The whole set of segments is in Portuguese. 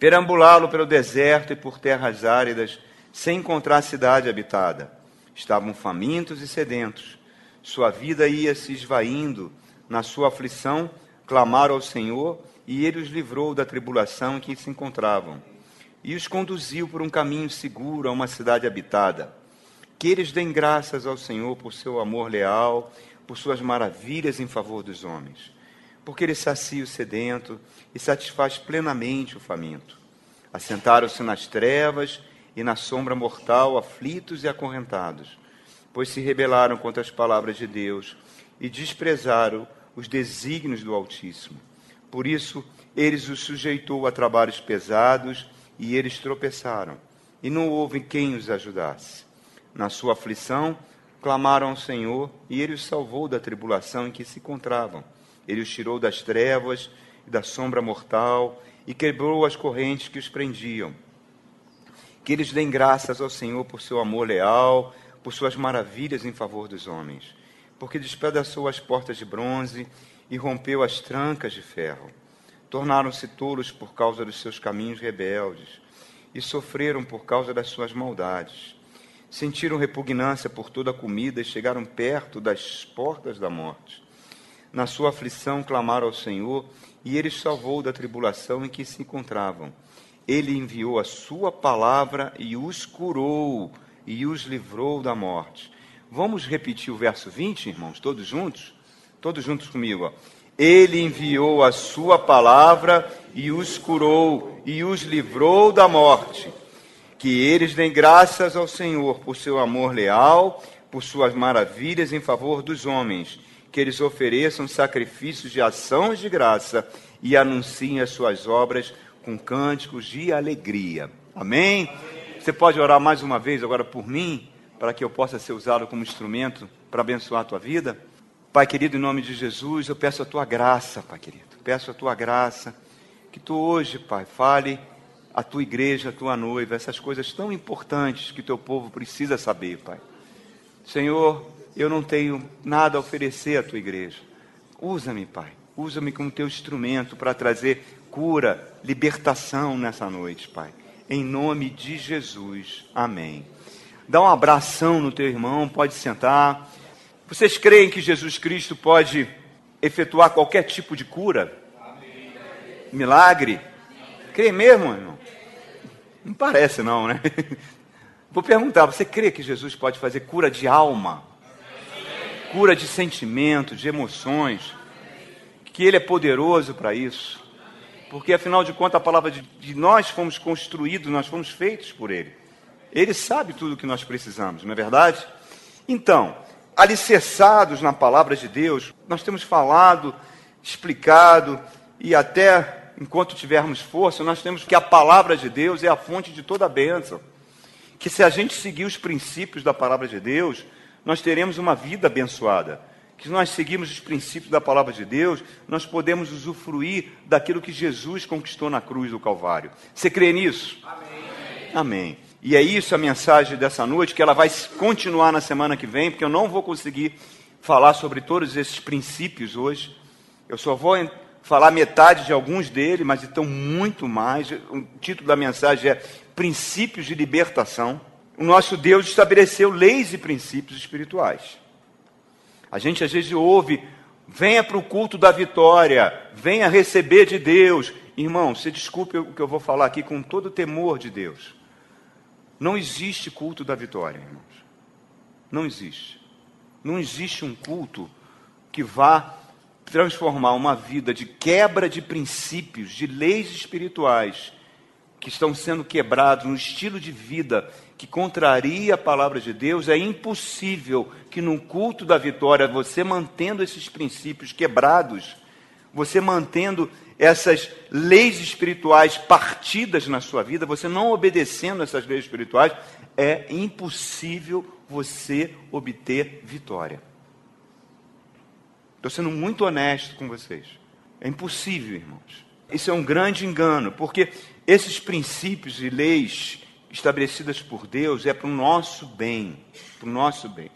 perambulá-lo pelo deserto e por terras áridas, sem encontrar cidade habitada. Estavam famintos e sedentos. Sua vida ia se esvaindo. Na sua aflição, clamaram ao Senhor e ele os livrou da tribulação em que se encontravam. E os conduziu por um caminho seguro a uma cidade habitada. Que eles deem graças ao Senhor por seu amor leal, por suas maravilhas em favor dos homens. Porque ele sacia o sedento e satisfaz plenamente o faminto. Assentaram-se nas trevas e na sombra mortal, aflitos e acorrentados, pois se rebelaram contra as palavras de Deus e desprezaram os desígnios do Altíssimo. Por isso, eles os sujeitou a trabalhos pesados e eles tropeçaram, e não houve quem os ajudasse. Na sua aflição, clamaram ao Senhor e ele os salvou da tribulação em que se encontravam. Ele os tirou das trevas e da sombra mortal e quebrou as correntes que os prendiam. Que eles deem graças ao Senhor por seu amor leal, por suas maravilhas em favor dos homens, porque despedaçou as portas de bronze e rompeu as trancas de ferro. Tornaram-se tolos por causa dos seus caminhos rebeldes e sofreram por causa das suas maldades. Sentiram repugnância por toda a comida e chegaram perto das portas da morte. Na sua aflição clamaram ao Senhor e ele salvou da tribulação em que se encontravam. Ele enviou a sua palavra e os curou e os livrou da morte. Vamos repetir o verso 20, irmãos, todos juntos? Todos juntos comigo. Ó. Ele enviou a sua palavra e os curou e os livrou da morte. Que eles deem graças ao Senhor por seu amor leal, por suas maravilhas em favor dos homens que eles ofereçam sacrifícios de ações de graça e anunciem as suas obras com cânticos de alegria. Amém? Você pode orar mais uma vez agora por mim, para que eu possa ser usado como instrumento para abençoar a tua vida? Pai querido, em nome de Jesus, eu peço a tua graça, Pai querido. Peço a tua graça, que tu hoje, Pai, fale a tua igreja, a tua noiva, essas coisas tão importantes que teu povo precisa saber, Pai. Senhor, eu não tenho nada a oferecer à tua igreja. Usa-me, Pai. Usa-me como teu instrumento para trazer cura, libertação nessa noite, Pai. Em nome de Jesus. Amém. Dá um abração no teu irmão, pode sentar. Vocês creem que Jesus Cristo pode efetuar qualquer tipo de cura? Milagre? Crê mesmo, irmão? Não parece não, né? Vou perguntar, você crê que Jesus pode fazer cura de alma? Cura de sentimentos, de emoções, que Ele é poderoso para isso. Porque afinal de contas, a palavra de, de nós fomos construídos, nós fomos feitos por Ele. Ele sabe tudo o que nós precisamos, não é verdade? Então, alicerçados na palavra de Deus, nós temos falado, explicado e até enquanto tivermos força, nós temos que a palavra de Deus é a fonte de toda a bênção. Que se a gente seguir os princípios da palavra de Deus, nós teremos uma vida abençoada. Que se nós seguirmos os princípios da palavra de Deus, nós podemos usufruir daquilo que Jesus conquistou na cruz do Calvário. Você crê nisso? Amém. Amém. E é isso a mensagem dessa noite, que ela vai continuar na semana que vem, porque eu não vou conseguir falar sobre todos esses princípios hoje. Eu só vou falar metade de alguns deles, mas então muito mais. O título da mensagem é Princípios de Libertação o nosso Deus estabeleceu leis e princípios espirituais. A gente às vezes ouve, venha para o culto da vitória, venha receber de Deus. Irmão, você desculpe o que eu vou falar aqui com todo o temor de Deus. Não existe culto da vitória, irmãos. Não existe. Não existe um culto que vá transformar uma vida de quebra de princípios, de leis espirituais que estão sendo quebrados, um estilo de vida que contraria a palavra de Deus, é impossível que num culto da vitória, você mantendo esses princípios quebrados, você mantendo essas leis espirituais partidas na sua vida, você não obedecendo essas leis espirituais, é impossível você obter vitória. Estou sendo muito honesto com vocês. É impossível, irmãos. Isso é um grande engano, porque esses princípios e leis estabelecidas por Deus é para o nosso bem, para o nosso bem.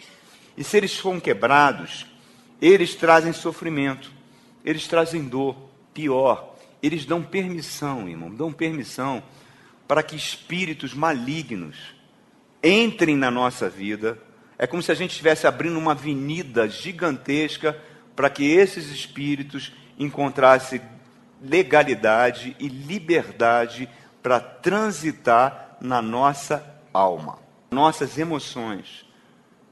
E se eles forem quebrados, eles trazem sofrimento, eles trazem dor, pior, eles dão permissão, irmão, dão permissão para que espíritos malignos entrem na nossa vida. É como se a gente estivesse abrindo uma avenida gigantesca para que esses espíritos encontrassem legalidade e liberdade para transitar na nossa alma, nossas emoções.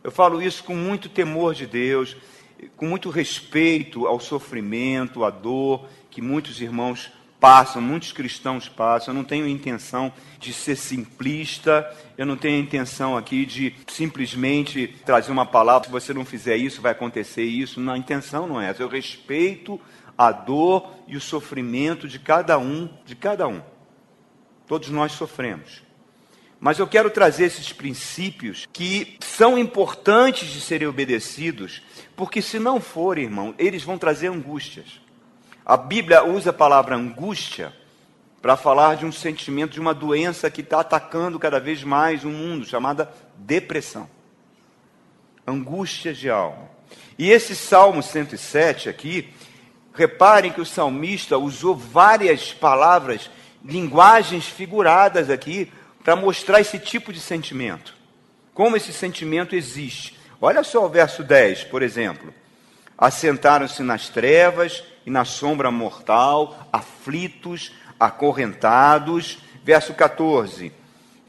Eu falo isso com muito temor de Deus, com muito respeito ao sofrimento, à dor que muitos irmãos passam, muitos cristãos passam. Eu não tenho intenção de ser simplista, eu não tenho intenção aqui de simplesmente trazer uma palavra, se você não fizer isso, vai acontecer isso. Não, a intenção não é essa. Eu respeito a dor e o sofrimento de cada um, de cada um. Todos nós sofremos. Mas eu quero trazer esses princípios que são importantes de serem obedecidos, porque se não forem, irmão, eles vão trazer angústias. A Bíblia usa a palavra angústia para falar de um sentimento, de uma doença que está atacando cada vez mais o mundo, chamada depressão. Angústia de alma. E esse Salmo 107 aqui, reparem que o salmista usou várias palavras, linguagens figuradas aqui, para mostrar esse tipo de sentimento. Como esse sentimento existe. Olha só o verso 10, por exemplo. Assentaram-se nas trevas e na sombra mortal, aflitos, acorrentados. Verso 14: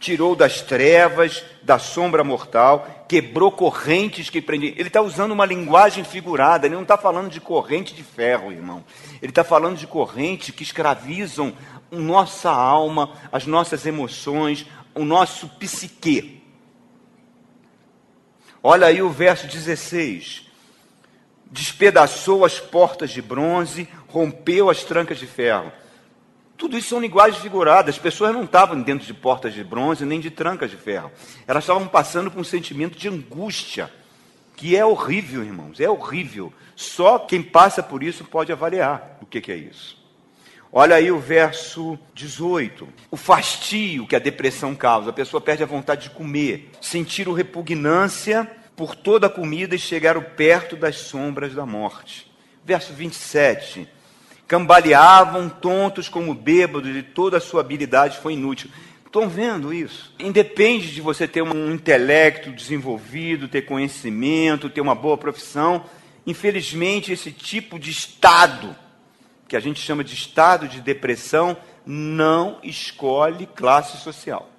Tirou das trevas, da sombra mortal, quebrou correntes que prendiam. Ele está usando uma linguagem figurada, ele não está falando de corrente de ferro, irmão. Ele está falando de correntes que escravizam nossa alma, as nossas emoções, o nosso psique. Olha aí o verso 16 despedaçou as portas de bronze, rompeu as trancas de ferro. Tudo isso são linguagens figuradas. As pessoas não estavam dentro de portas de bronze nem de trancas de ferro. Elas estavam passando por um sentimento de angústia, que é horrível, irmãos. É horrível. Só quem passa por isso pode avaliar o que, é isso. Olha aí o verso 18. O fastio que a depressão causa. A pessoa perde a vontade de comer, sentir repugnância por toda a comida e chegaram perto das sombras da morte. Verso 27. Cambaleavam tontos como bêbados, e toda a sua habilidade foi inútil. Estão vendo isso? Independe de você ter um intelecto desenvolvido, ter conhecimento, ter uma boa profissão. Infelizmente, esse tipo de estado, que a gente chama de estado de depressão, não escolhe classe social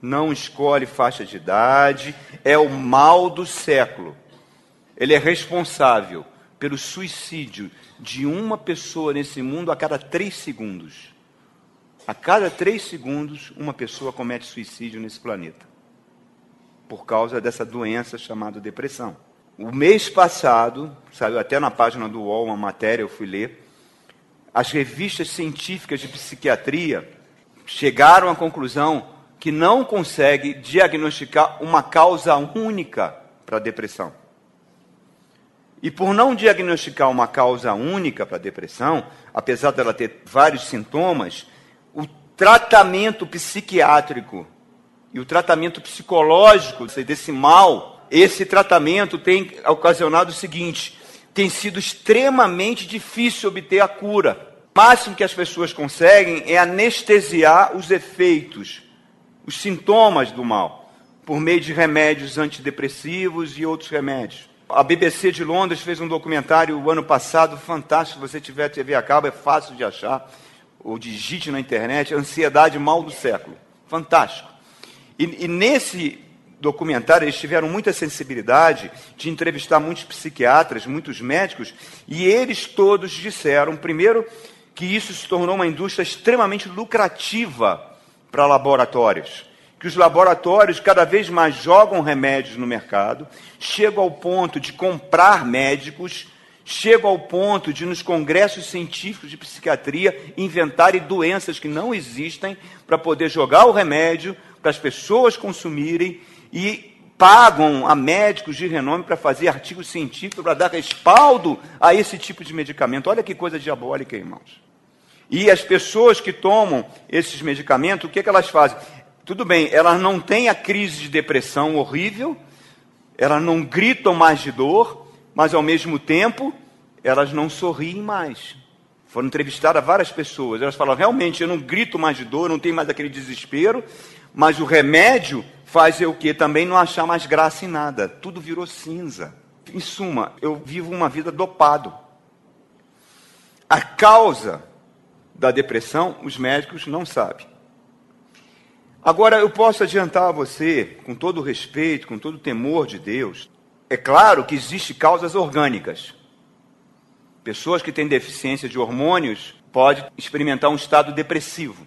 não escolhe faixa de idade, é o mal do século. Ele é responsável pelo suicídio de uma pessoa nesse mundo a cada três segundos. A cada três segundos, uma pessoa comete suicídio nesse planeta. Por causa dessa doença chamada depressão. O mês passado, saiu até na página do UOL uma matéria, eu fui ler. As revistas científicas de psiquiatria chegaram à conclusão que não consegue diagnosticar uma causa única para a depressão. E por não diagnosticar uma causa única para a depressão, apesar dela ter vários sintomas, o tratamento psiquiátrico e o tratamento psicológico desse mal, esse tratamento tem ocasionado o seguinte: tem sido extremamente difícil obter a cura. O máximo que as pessoas conseguem é anestesiar os efeitos os sintomas do mal por meio de remédios antidepressivos e outros remédios. A BBC de Londres fez um documentário o ano passado fantástico. Se você tiver TV a cabo, é fácil de achar, ou digite na internet: Ansiedade Mal do Século. Fantástico. E, e nesse documentário eles tiveram muita sensibilidade de entrevistar muitos psiquiatras, muitos médicos, e eles todos disseram, primeiro, que isso se tornou uma indústria extremamente lucrativa para laboratórios. Que os laboratórios cada vez mais jogam remédios no mercado, chegam ao ponto de comprar médicos, chegam ao ponto de, nos congressos científicos de psiquiatria, inventarem doenças que não existem para poder jogar o remédio, para as pessoas consumirem e pagam a médicos de renome para fazer artigos científicos para dar respaldo a esse tipo de medicamento. Olha que coisa diabólica, irmãos. E as pessoas que tomam esses medicamentos, o que, é que elas fazem? Tudo bem, elas não têm a crise de depressão horrível, elas não gritam mais de dor, mas ao mesmo tempo elas não sorriem mais. Foram entrevistadas várias pessoas. Elas falaram: realmente, eu não grito mais de dor, não tenho mais aquele desespero, mas o remédio faz eu o quê? Também não achar mais graça em nada. Tudo virou cinza. Em suma, eu vivo uma vida dopado. A causa da depressão, os médicos não sabem. Agora, eu posso adiantar a você, com todo respeito, com todo temor de Deus, é claro que existem causas orgânicas. Pessoas que têm deficiência de hormônios podem experimentar um estado depressivo.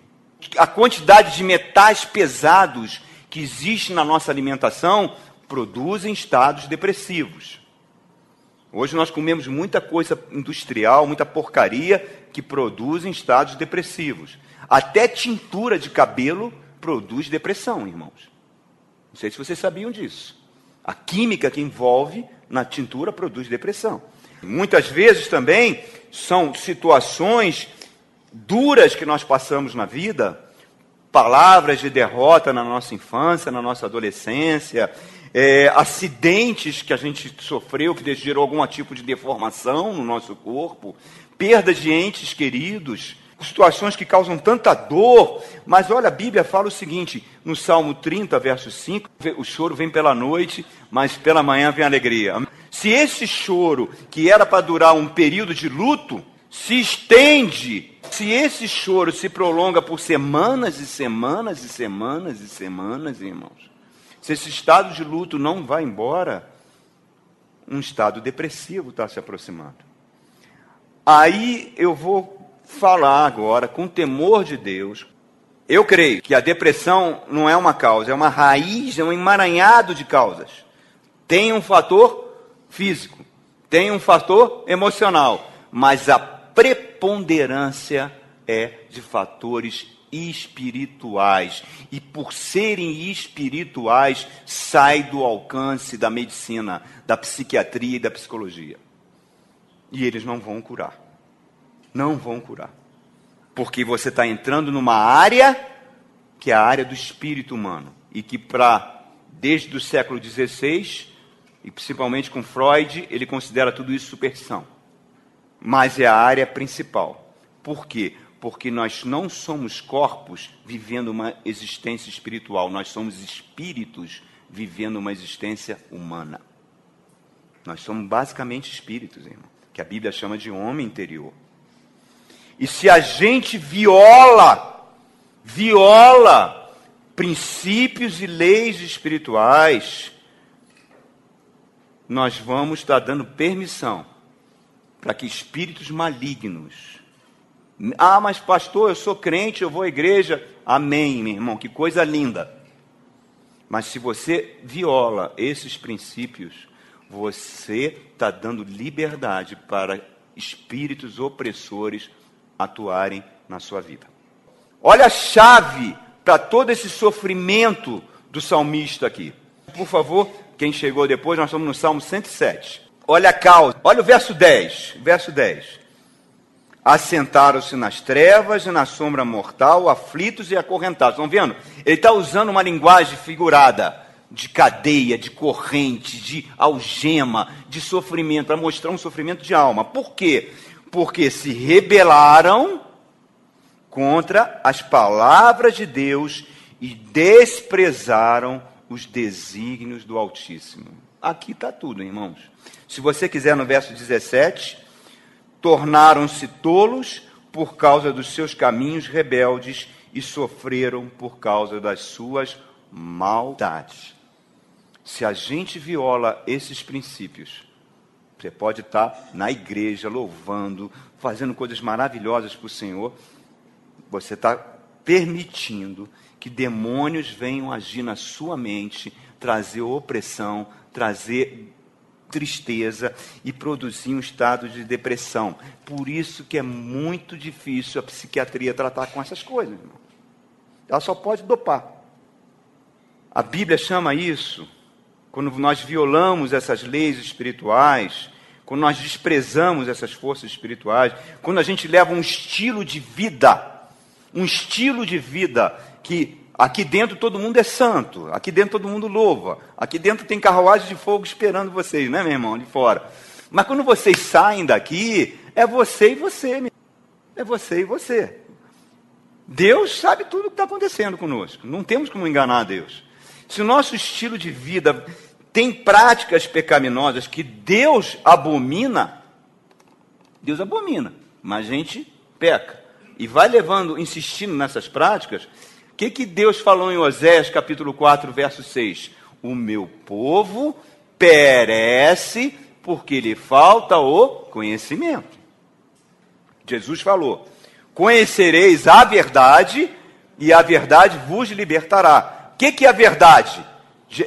A quantidade de metais pesados que existe na nossa alimentação produzem estados depressivos. Hoje nós comemos muita coisa industrial, muita porcaria que produzem estados depressivos. Até tintura de cabelo produz depressão, irmãos. Não sei se vocês sabiam disso. A química que envolve na tintura produz depressão. Muitas vezes também são situações duras que nós passamos na vida, palavras de derrota na nossa infância, na nossa adolescência, é, acidentes que a gente sofreu que gerou algum tipo de deformação no nosso corpo, perda de entes queridos, situações que causam tanta dor. Mas olha, a Bíblia fala o seguinte, no Salmo 30, verso 5, o choro vem pela noite, mas pela manhã vem a alegria. Se esse choro, que era para durar um período de luto, se estende, se esse choro se prolonga por semanas e semanas e semanas e semanas, irmãos, se esse estado de luto não vai embora, um estado depressivo está se aproximando. Aí eu vou falar agora com temor de Deus. Eu creio que a depressão não é uma causa, é uma raiz, é um emaranhado de causas. Tem um fator físico, tem um fator emocional, mas a preponderância é de fatores espirituais. E por serem espirituais, sai do alcance da medicina, da psiquiatria e da psicologia. E eles não vão curar. Não vão curar. Porque você está entrando numa área que é a área do espírito humano. E que para, desde o século XVI, e principalmente com Freud, ele considera tudo isso superstição. Mas é a área principal. Por quê? porque nós não somos corpos vivendo uma existência espiritual, nós somos espíritos vivendo uma existência humana. Nós somos basicamente espíritos, irmão, que a Bíblia chama de homem interior. E se a gente viola, viola princípios e leis espirituais, nós vamos estar dando permissão para que espíritos malignos ah, mas pastor, eu sou crente, eu vou à igreja. Amém, meu irmão, que coisa linda. Mas se você viola esses princípios, você está dando liberdade para espíritos opressores atuarem na sua vida. Olha a chave para todo esse sofrimento do salmista aqui. Por favor, quem chegou depois, nós estamos no Salmo 107. Olha a causa, olha o verso 10. Verso 10. Assentaram-se nas trevas e na sombra mortal, aflitos e acorrentados. Estão vendo? Ele está usando uma linguagem figurada de cadeia, de corrente, de algema, de sofrimento, para mostrar um sofrimento de alma. Por quê? Porque se rebelaram contra as palavras de Deus e desprezaram os desígnios do Altíssimo. Aqui está tudo, irmãos. Se você quiser, no verso 17, tornaram-se tolos por causa dos seus caminhos rebeldes e sofreram por causa das suas maldades. Se a gente viola esses princípios, você pode estar na igreja louvando, fazendo coisas maravilhosas para o Senhor, você está permitindo que demônios venham agir na sua mente, trazer opressão, trazer tristeza e produzir um estado de depressão. Por isso que é muito difícil a psiquiatria tratar com essas coisas. Irmão. Ela só pode dopar. A Bíblia chama isso, quando nós violamos essas leis espirituais, quando nós desprezamos essas forças espirituais, quando a gente leva um estilo de vida, um estilo de vida que Aqui dentro todo mundo é santo, aqui dentro todo mundo louva, aqui dentro tem carruagem de fogo esperando vocês, né, meu irmão, de fora. Mas quando vocês saem daqui, é você e você. Meu. é você e você. Deus sabe tudo o que está acontecendo conosco. Não temos como enganar Deus. Se o nosso estilo de vida tem práticas pecaminosas que Deus abomina, Deus abomina, mas a gente peca. E vai levando, insistindo nessas práticas. O que, que Deus falou em Oséias capítulo 4, verso 6? O meu povo perece porque lhe falta o conhecimento. Jesus falou: Conhecereis a verdade e a verdade vos libertará. O que, que é a verdade?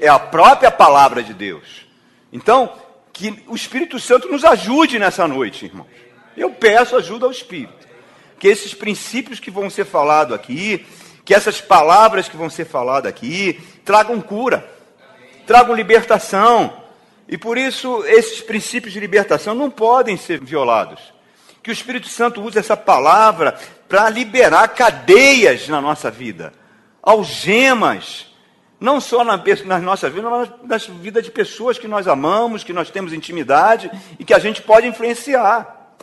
É a própria palavra de Deus. Então, que o Espírito Santo nos ajude nessa noite, irmãos. Eu peço ajuda ao Espírito. Que esses princípios que vão ser falados aqui, que essas palavras que vão ser faladas aqui, tragam cura, tragam libertação. E por isso, esses princípios de libertação não podem ser violados que o Espírito Santo use essa palavra para liberar cadeias na nossa vida, algemas, não só na, nas nossas vidas, mas nas vidas de pessoas que nós amamos, que nós temos intimidade e que a gente pode influenciar.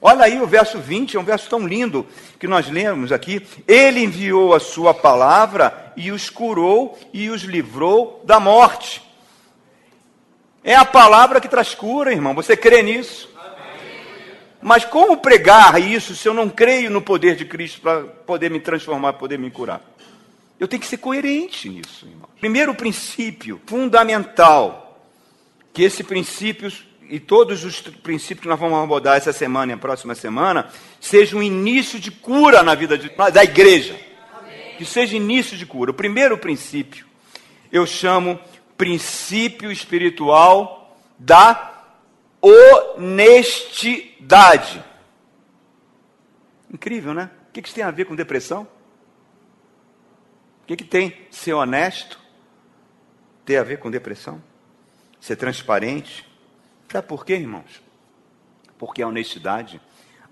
Olha aí o verso 20, é um verso tão lindo que nós lemos aqui. Ele enviou a sua palavra e os curou e os livrou da morte. É a palavra que traz cura, irmão. Você crê nisso? Mas como pregar isso se eu não creio no poder de Cristo para poder me transformar, poder me curar? Eu tenho que ser coerente nisso, irmão. Primeiro princípio fundamental, que esse princípio e todos os princípios que nós vamos abordar essa semana e a próxima semana, seja um início de cura na vida de, da igreja. Amém. Que seja início de cura. O primeiro princípio eu chamo princípio espiritual da honestidade. Incrível, né? O que isso tem a ver com depressão? Que, que tem ser honesto? Tem a ver com depressão? Ser transparente? Sabe por quê, irmãos? Porque a honestidade,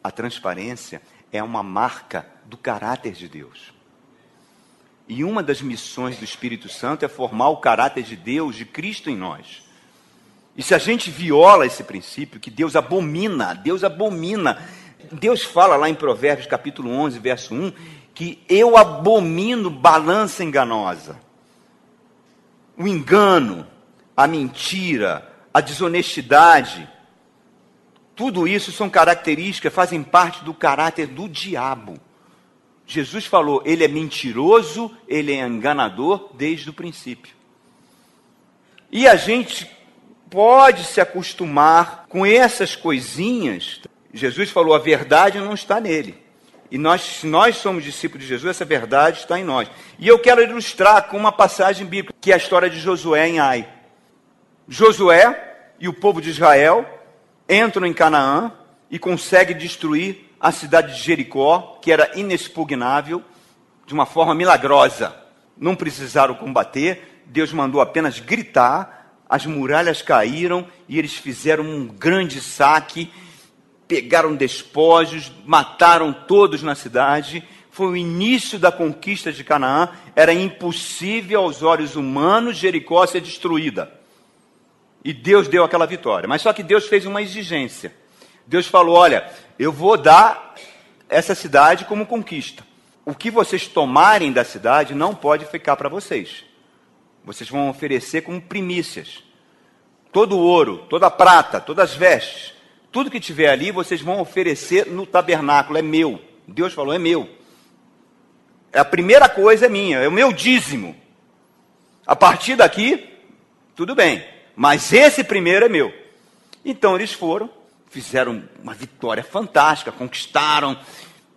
a transparência, é uma marca do caráter de Deus. E uma das missões do Espírito Santo é formar o caráter de Deus, de Cristo em nós. E se a gente viola esse princípio, que Deus abomina, Deus abomina. Deus fala lá em Provérbios capítulo 11, verso 1, que eu abomino balança enganosa. O engano, a mentira, a desonestidade, tudo isso são características, fazem parte do caráter do diabo. Jesus falou, ele é mentiroso, ele é enganador desde o princípio. E a gente pode se acostumar com essas coisinhas. Jesus falou: a verdade não está nele. E nós, se nós somos discípulos de Jesus, essa verdade está em nós. E eu quero ilustrar com uma passagem bíblica, que é a história de Josué em Ai. Josué e o povo de Israel entram em Canaã e conseguem destruir a cidade de Jericó, que era inexpugnável, de uma forma milagrosa. Não precisaram combater, Deus mandou apenas gritar as muralhas caíram e eles fizeram um grande saque, pegaram despojos, mataram todos na cidade. Foi o início da conquista de Canaã. Era impossível aos olhos humanos Jericó ser destruída. E Deus deu aquela vitória. Mas só que Deus fez uma exigência. Deus falou: Olha, eu vou dar essa cidade como conquista. O que vocês tomarem da cidade não pode ficar para vocês. Vocês vão oferecer como primícias. Todo o ouro, toda a prata, todas as vestes, tudo que tiver ali, vocês vão oferecer no tabernáculo. É meu. Deus falou, é meu. A primeira coisa é minha, é o meu dízimo. A partir daqui, tudo bem. Mas esse primeiro é meu. Então eles foram, fizeram uma vitória fantástica, conquistaram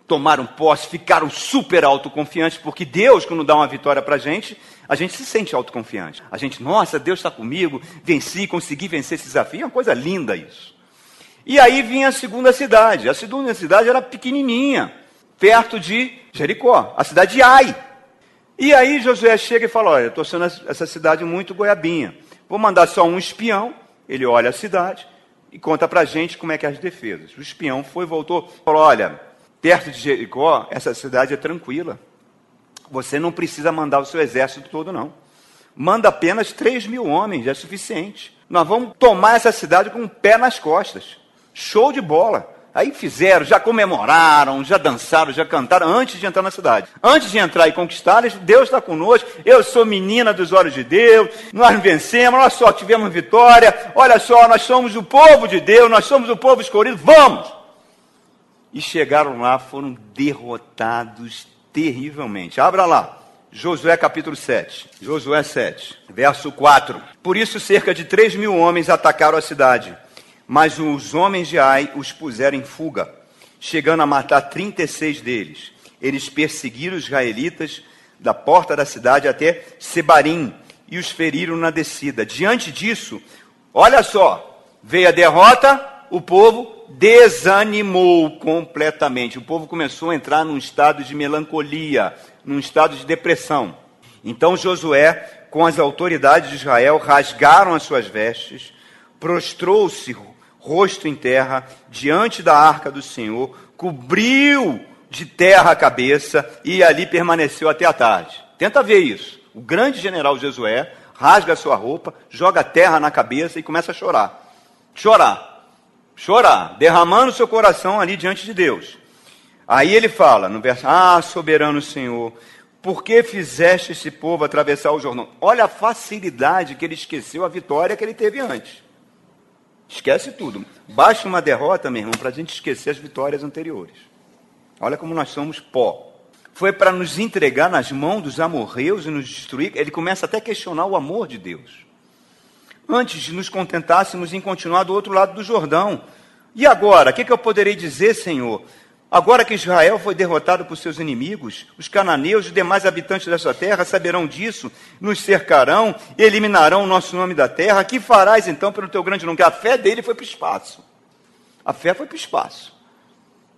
tomaram posse, ficaram super autoconfiantes, porque Deus, quando dá uma vitória para a gente, a gente se sente autoconfiante. A gente, nossa, Deus está comigo, venci, consegui vencer esse desafio. É uma coisa linda isso. E aí vinha a segunda cidade. A segunda cidade era pequenininha, perto de Jericó, a cidade de Ai. E aí Josué chega e fala: Olha, estou sendo essa cidade muito goiabinha. Vou mandar só um espião. Ele olha a cidade e conta para a gente como é que é as defesas. O espião foi, voltou, falou: Olha, perto de Jericó, essa cidade é tranquila. Você não precisa mandar o seu exército todo, não. Manda apenas 3 mil homens, é suficiente. Nós vamos tomar essa cidade com o um pé nas costas. Show de bola. Aí fizeram, já comemoraram, já dançaram, já cantaram antes de entrar na cidade. Antes de entrar e conquistar, Deus está conosco. Eu sou menina dos olhos de Deus. Nós vencemos, nós só tivemos vitória. Olha só, nós somos o povo de Deus, nós somos o povo escolhido. Vamos! E chegaram lá, foram derrotados terrivelmente. Abra lá. Josué capítulo 7. Josué 7, verso 4. Por isso, cerca de 3 mil homens atacaram a cidade mas os homens de Ai os puseram em fuga, chegando a matar 36 deles. Eles perseguiram os israelitas da porta da cidade até Sebarim e os feriram na descida. Diante disso, olha só, veio a derrota, o povo desanimou completamente. O povo começou a entrar num estado de melancolia, num estado de depressão. Então Josué, com as autoridades de Israel, rasgaram as suas vestes, prostrou-se rosto em terra, diante da arca do Senhor, cobriu de terra a cabeça e ali permaneceu até a tarde. Tenta ver isso. O grande general Josué rasga a sua roupa, joga terra na cabeça e começa a chorar. Chorar. Chorar, derramando seu coração ali diante de Deus. Aí ele fala no verso: Ah, soberano Senhor, por que fizeste esse povo atravessar o Jordão? Olha a facilidade que ele esqueceu a vitória que ele teve antes. Esquece tudo. Baixa uma derrota, meu irmão, para a gente esquecer as vitórias anteriores. Olha como nós somos pó. Foi para nos entregar nas mãos dos amorreus e nos destruir. Ele começa até a questionar o amor de Deus. Antes de nos contentássemos em continuar do outro lado do Jordão. E agora? O que, que eu poderei dizer, Senhor? Agora que Israel foi derrotado por seus inimigos, os cananeus e demais habitantes dessa terra saberão disso, nos cercarão eliminarão o nosso nome da terra. Que farás então pelo teu grande nome? A fé dele foi para o espaço. A fé foi para o espaço.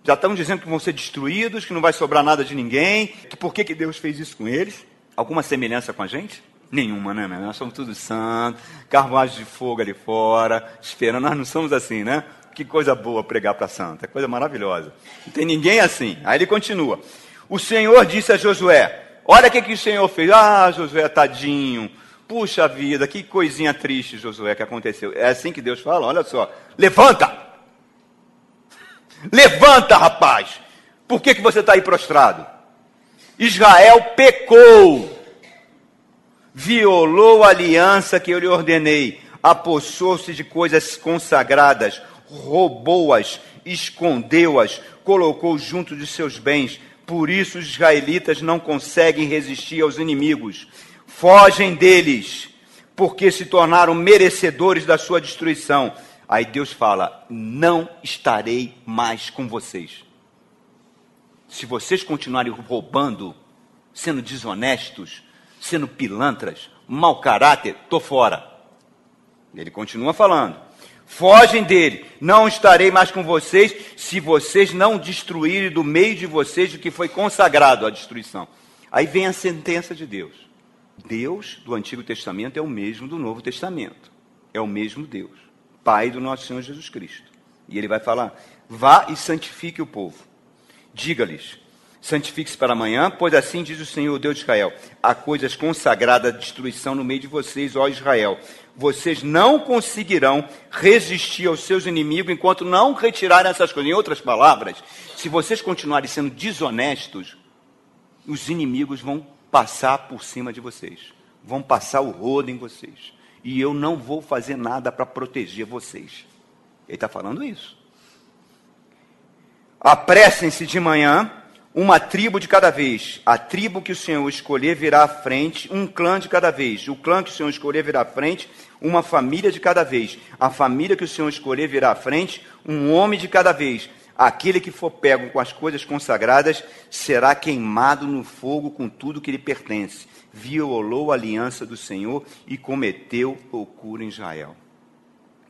Já estão dizendo que vão ser destruídos, que não vai sobrar nada de ninguém. Que por que, que Deus fez isso com eles? Alguma semelhança com a gente? Nenhuma, né? Nós somos todos santos, carruagem de fogo ali fora, esperando. Nós não somos assim, né? Que coisa boa pregar para santa, é coisa maravilhosa. Não tem ninguém assim. Aí ele continua. O Senhor disse a Josué: Olha o que, que o Senhor fez. Ah, Josué, tadinho. Puxa vida, que coisinha triste, Josué, que aconteceu. É assim que Deus fala: olha só. Levanta! Levanta, rapaz! Por que, que você está aí prostrado? Israel pecou, violou a aliança que eu lhe ordenei, apossou-se de coisas consagradas, roubou-as, escondeu-as, colocou junto de seus bens. Por isso os israelitas não conseguem resistir aos inimigos. Fogem deles, porque se tornaram merecedores da sua destruição. Aí Deus fala: Não estarei mais com vocês. Se vocês continuarem roubando, sendo desonestos, sendo pilantras, mau caráter, estou fora. Ele continua falando fogem dele. Não estarei mais com vocês se vocês não destruírem do meio de vocês o que foi consagrado à destruição. Aí vem a sentença de Deus. Deus do Antigo Testamento é o mesmo do Novo Testamento. É o mesmo Deus, Pai do nosso Senhor Jesus Cristo. E ele vai falar: vá e santifique o povo. Diga-lhes: santifique-se para amanhã, pois assim diz o Senhor, Deus de Israel: há coisas consagradas à destruição no meio de vocês, ó Israel vocês não conseguirão resistir aos seus inimigos enquanto não retirarem essas coisas. Em outras palavras, se vocês continuarem sendo desonestos, os inimigos vão passar por cima de vocês, vão passar o rodo em vocês. E eu não vou fazer nada para proteger vocês. Ele está falando isso. Apressem-se de manhã uma tribo de cada vez. A tribo que o Senhor escolher virá à frente, um clã de cada vez. O clã que o Senhor escolher virá à frente, uma família de cada vez. A família que o Senhor escolher virá à frente, um homem de cada vez. Aquele que for pego com as coisas consagradas será queimado no fogo com tudo que lhe pertence. Violou a aliança do Senhor e cometeu loucura em Israel.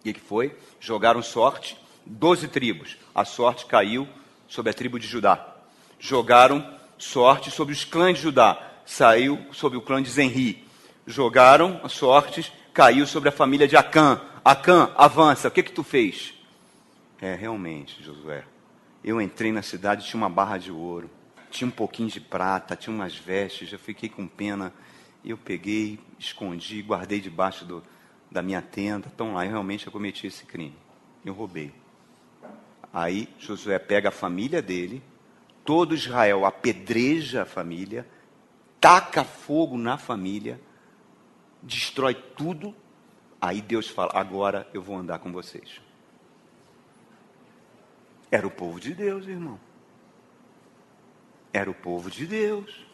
O que foi? Jogaram sorte, doze tribos. A sorte caiu sobre a tribo de Judá jogaram sorte sobre os clãs de Judá. Saiu sobre o clã de Zenri. Jogaram sortes, caiu sobre a família de Acã. Acã, avança, o que que tu fez? É, realmente, Josué. Eu entrei na cidade, tinha uma barra de ouro, tinha um pouquinho de prata, tinha umas vestes, eu fiquei com pena. Eu peguei, escondi, guardei debaixo do, da minha tenda. Então lá, eu realmente eu cometi esse crime. Eu roubei. Aí Josué pega a família dele, todo Israel apedreja a família, taca fogo na família, destrói tudo. Aí Deus fala: agora eu vou andar com vocês. Era o povo de Deus, irmão. Era o povo de Deus.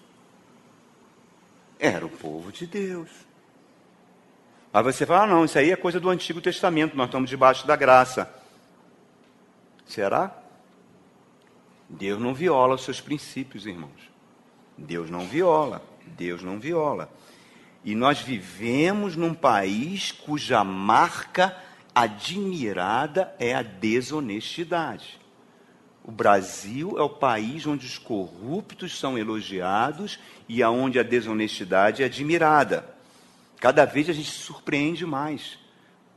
Era o povo de Deus. Aí você fala, ah, não, isso aí é coisa do Antigo Testamento, nós estamos debaixo da graça. Será? Deus não viola os seus princípios, irmãos. Deus não viola. Deus não viola. E nós vivemos num país cuja marca admirada é a desonestidade. O Brasil é o país onde os corruptos são elogiados e aonde a desonestidade é admirada. Cada vez a gente se surpreende mais.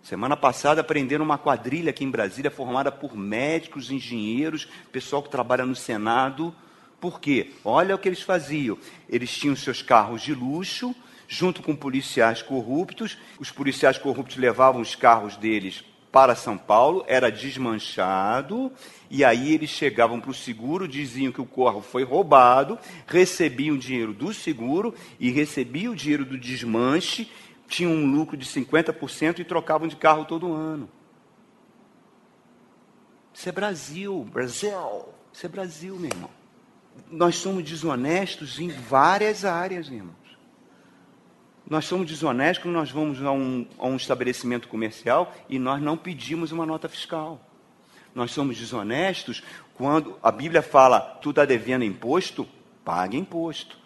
Semana passada aprenderam uma quadrilha aqui em Brasília formada por médicos, engenheiros, pessoal que trabalha no Senado. Por quê? Olha o que eles faziam. Eles tinham seus carros de luxo, junto com policiais corruptos. Os policiais corruptos levavam os carros deles para São Paulo, era desmanchado, e aí eles chegavam para o seguro, diziam que o carro foi roubado, recebiam o dinheiro do seguro e recebiam o dinheiro do desmanche, tinham um lucro de 50% e trocavam de carro todo ano. Isso é Brasil, Brasil. Isso é Brasil, meu irmão. Nós somos desonestos em várias áreas, irmãos. Nós somos desonestos quando nós vamos a um, a um estabelecimento comercial e nós não pedimos uma nota fiscal. Nós somos desonestos quando a Bíblia fala, tu está devendo imposto, pague imposto.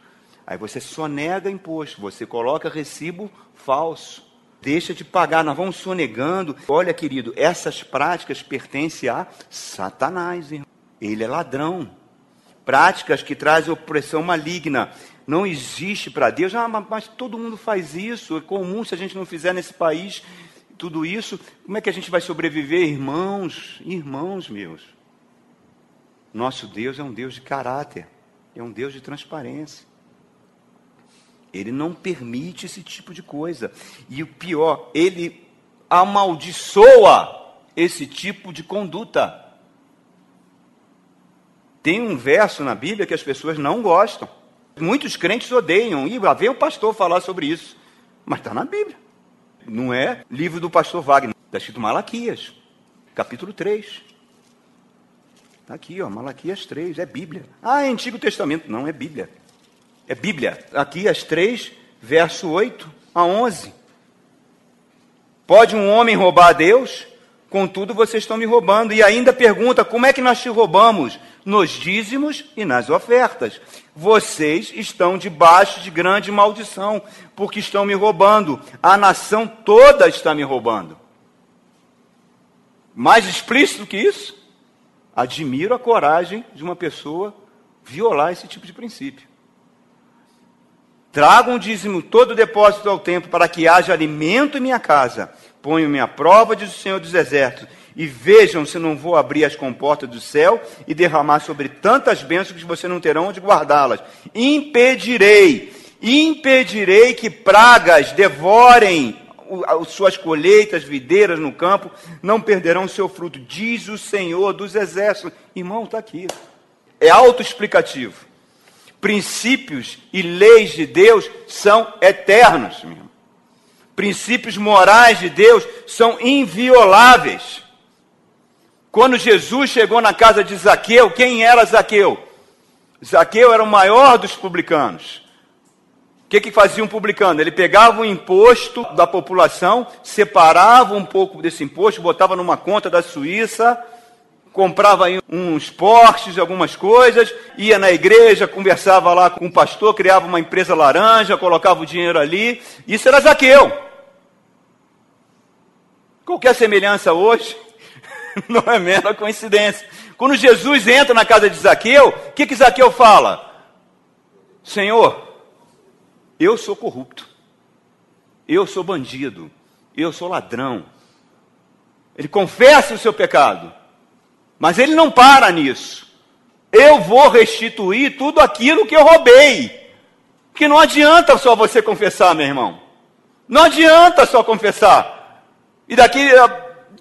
Aí você só nega imposto, você coloca recibo falso. Deixa de pagar, nós vamos sonegando. Olha, querido, essas práticas pertencem a Satanás. Irmão. Ele é ladrão. Práticas que trazem opressão maligna não existe para Deus. Ah, mas todo mundo faz isso, é comum se a gente não fizer nesse país tudo isso. Como é que a gente vai sobreviver, irmãos? Irmãos meus. Nosso Deus é um Deus de caráter, é um Deus de transparência. Ele não permite esse tipo de coisa. E o pior, ele amaldiçoa esse tipo de conduta. Tem um verso na Bíblia que as pessoas não gostam. Muitos crentes odeiam. E lá vem o pastor falar sobre isso. Mas está na Bíblia. Não é livro do pastor Wagner. Está escrito Malaquias, capítulo 3. Está aqui, ó, Malaquias 3, é Bíblia. Ah, é Antigo Testamento. Não, é Bíblia. É Bíblia. Aqui as 3, verso 8 a 11. Pode um homem roubar a Deus? Contudo, vocês estão me roubando. E ainda pergunta: como é que nós te roubamos? Nos dízimos e nas ofertas. Vocês estão debaixo de grande maldição, porque estão me roubando. A nação toda está me roubando. Mais explícito que isso? Admiro a coragem de uma pessoa violar esse tipo de princípio. Tragam um dízimo todo o depósito ao tempo para que haja alimento em minha casa Ponho-me à prova, diz o Senhor dos Exércitos, e vejam se não vou abrir as comportas do céu e derramar sobre tantas bênçãos que você não terão onde guardá-las. Impedirei, impedirei que pragas devorem suas colheitas, videiras no campo, não perderão seu fruto, diz o Senhor dos Exércitos. Irmão, está aqui. É autoexplicativo. Princípios e leis de Deus são eternos, meu irmão princípios morais de Deus são invioláveis. Quando Jesus chegou na casa de Zaqueu, quem era Zaqueu? Zaqueu era o maior dos publicanos. O que, que fazia um publicano? Ele pegava o imposto da população, separava um pouco desse imposto, botava numa conta da Suíça, comprava aí uns postes, algumas coisas, ia na igreja, conversava lá com o pastor, criava uma empresa laranja, colocava o dinheiro ali. Isso era Zaqueu. Qualquer semelhança hoje não é mera coincidência. Quando Jesus entra na casa de Zaqueu, o que, que Zaqueu fala? Senhor, eu sou corrupto, eu sou bandido, eu sou ladrão. Ele confessa o seu pecado, mas ele não para nisso. Eu vou restituir tudo aquilo que eu roubei. Que não adianta só você confessar, meu irmão. Não adianta só confessar. E daqui a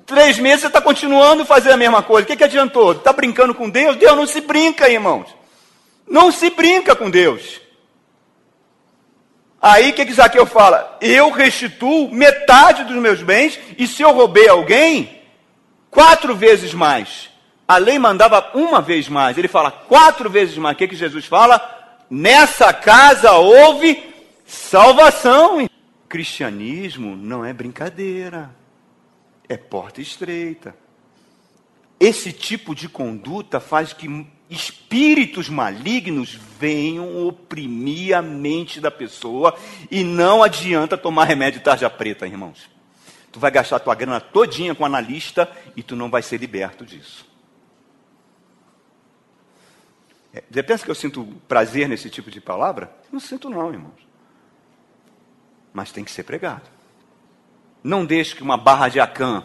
três meses você está continuando a fazer a mesma coisa. O que, que adiantou? Está brincando com Deus? Deus não se brinca, irmãos. Não se brinca com Deus. Aí o que, que Zaqueu fala? Eu restituo metade dos meus bens, e se eu roubei alguém, quatro vezes mais. A lei mandava uma vez mais. Ele fala quatro vezes mais. O que, que Jesus fala? Nessa casa houve salvação. Cristianismo não é brincadeira, é porta estreita. Esse tipo de conduta faz que espíritos malignos venham oprimir a mente da pessoa e não adianta tomar remédio tarja preta, irmãos. Tu vai gastar tua grana todinha com analista e tu não vai ser liberto disso. É, você pensa que eu sinto prazer nesse tipo de palavra? Não sinto não, irmãos. Mas tem que ser pregado. Não deixe que uma barra de Acã,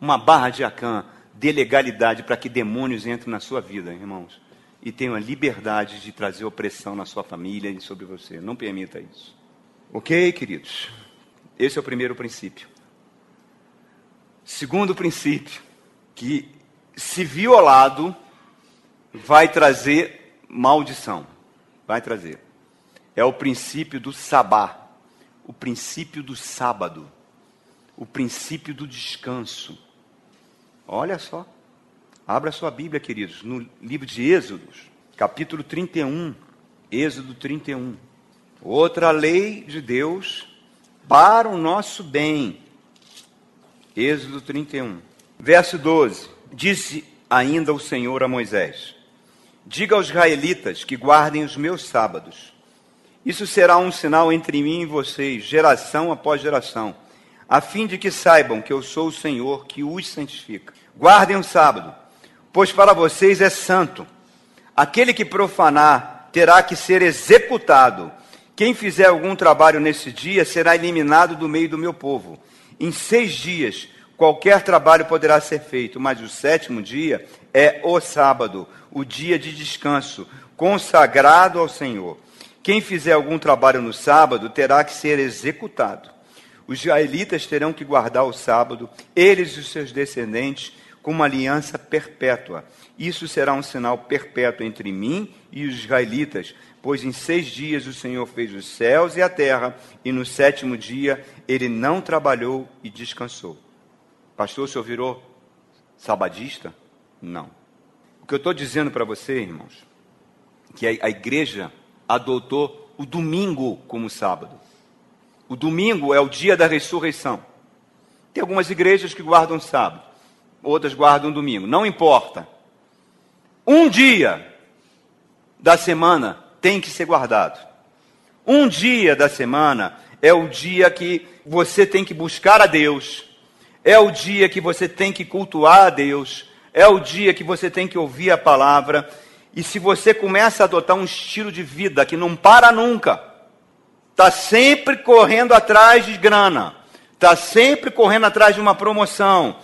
uma barra de Acã, dê legalidade para que demônios entrem na sua vida, irmãos. E tenham a liberdade de trazer opressão na sua família e sobre você. Não permita isso. Ok, queridos? Esse é o primeiro princípio. Segundo princípio, que se violado, vai trazer maldição. Vai trazer. É o princípio do sabá, o princípio do sábado, o princípio do descanso. Olha só. Abra sua Bíblia, queridos, no livro de Êxodos, capítulo 31. Êxodo 31. Outra lei de Deus para o nosso bem. Êxodo 31. Verso 12. Disse ainda o Senhor a Moisés: Diga aos israelitas que guardem os meus sábados. Isso será um sinal entre mim e vocês, geração após geração, a fim de que saibam que eu sou o Senhor que os santifica. Guardem o sábado, pois para vocês é santo. Aquele que profanar terá que ser executado. Quem fizer algum trabalho nesse dia será eliminado do meio do meu povo. Em seis dias, qualquer trabalho poderá ser feito, mas o sétimo dia é o sábado, o dia de descanso, consagrado ao Senhor. Quem fizer algum trabalho no sábado terá que ser executado. Os israelitas terão que guardar o sábado, eles e os seus descendentes, com uma aliança perpétua. Isso será um sinal perpétuo entre mim e os israelitas, pois em seis dias o Senhor fez os céus e a terra, e no sétimo dia ele não trabalhou e descansou. Pastor, o senhor virou sabadista? Não. Que eu estou dizendo para você, irmãos, que a, a igreja adotou o domingo como sábado. O domingo é o dia da ressurreição. Tem algumas igrejas que guardam sábado, outras guardam domingo. Não importa. Um dia da semana tem que ser guardado. Um dia da semana é o dia que você tem que buscar a Deus, é o dia que você tem que cultuar a Deus, é o dia que você tem que ouvir a palavra. E se você começa a adotar um estilo de vida que não para nunca, está sempre correndo atrás de grana, está sempre correndo atrás de uma promoção,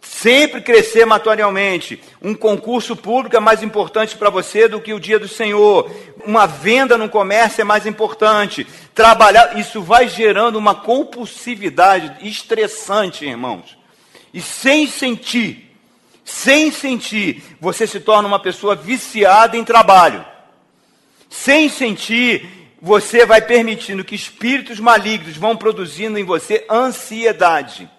sempre crescer materialmente. Um concurso público é mais importante para você do que o dia do Senhor. Uma venda no comércio é mais importante. Trabalhar, isso vai gerando uma compulsividade estressante, irmãos. E sem sentir sem sentir, você se torna uma pessoa viciada em trabalho. Sem sentir, você vai permitindo que espíritos malignos vão produzindo em você ansiedade.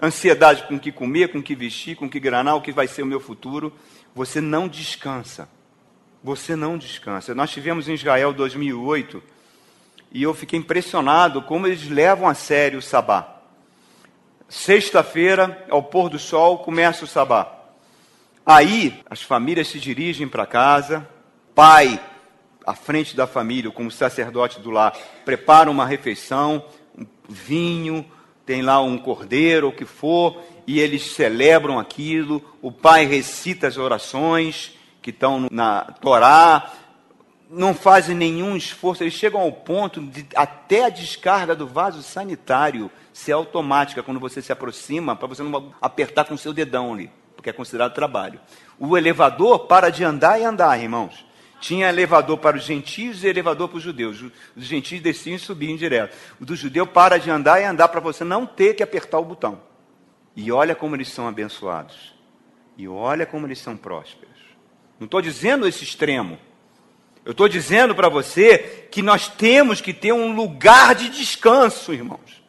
Ansiedade com o que comer, com o que vestir, com o que granar, o que vai ser o meu futuro. Você não descansa. Você não descansa. Nós tivemos em Israel 2008 e eu fiquei impressionado como eles levam a sério o sabá. Sexta-feira, ao pôr do sol, começa o sabá. Aí as famílias se dirigem para casa, pai, à frente da família, como sacerdote do lar, prepara uma refeição, um vinho, tem lá um cordeiro, o que for, e eles celebram aquilo. O pai recita as orações que estão na Torá, não fazem nenhum esforço, eles chegam ao ponto de até a descarga do vaso sanitário ser automática quando você se aproxima, para você não apertar com o seu dedão ali, porque é considerado trabalho. O elevador para de andar e andar, irmãos. Tinha elevador para os gentios e elevador para os judeus. Os gentios desciam e subiam direto. O do judeu para de andar e andar para você não ter que apertar o botão. E olha como eles são abençoados. E olha como eles são prósperos. Não estou dizendo esse extremo. Eu estou dizendo para você que nós temos que ter um lugar de descanso, irmãos.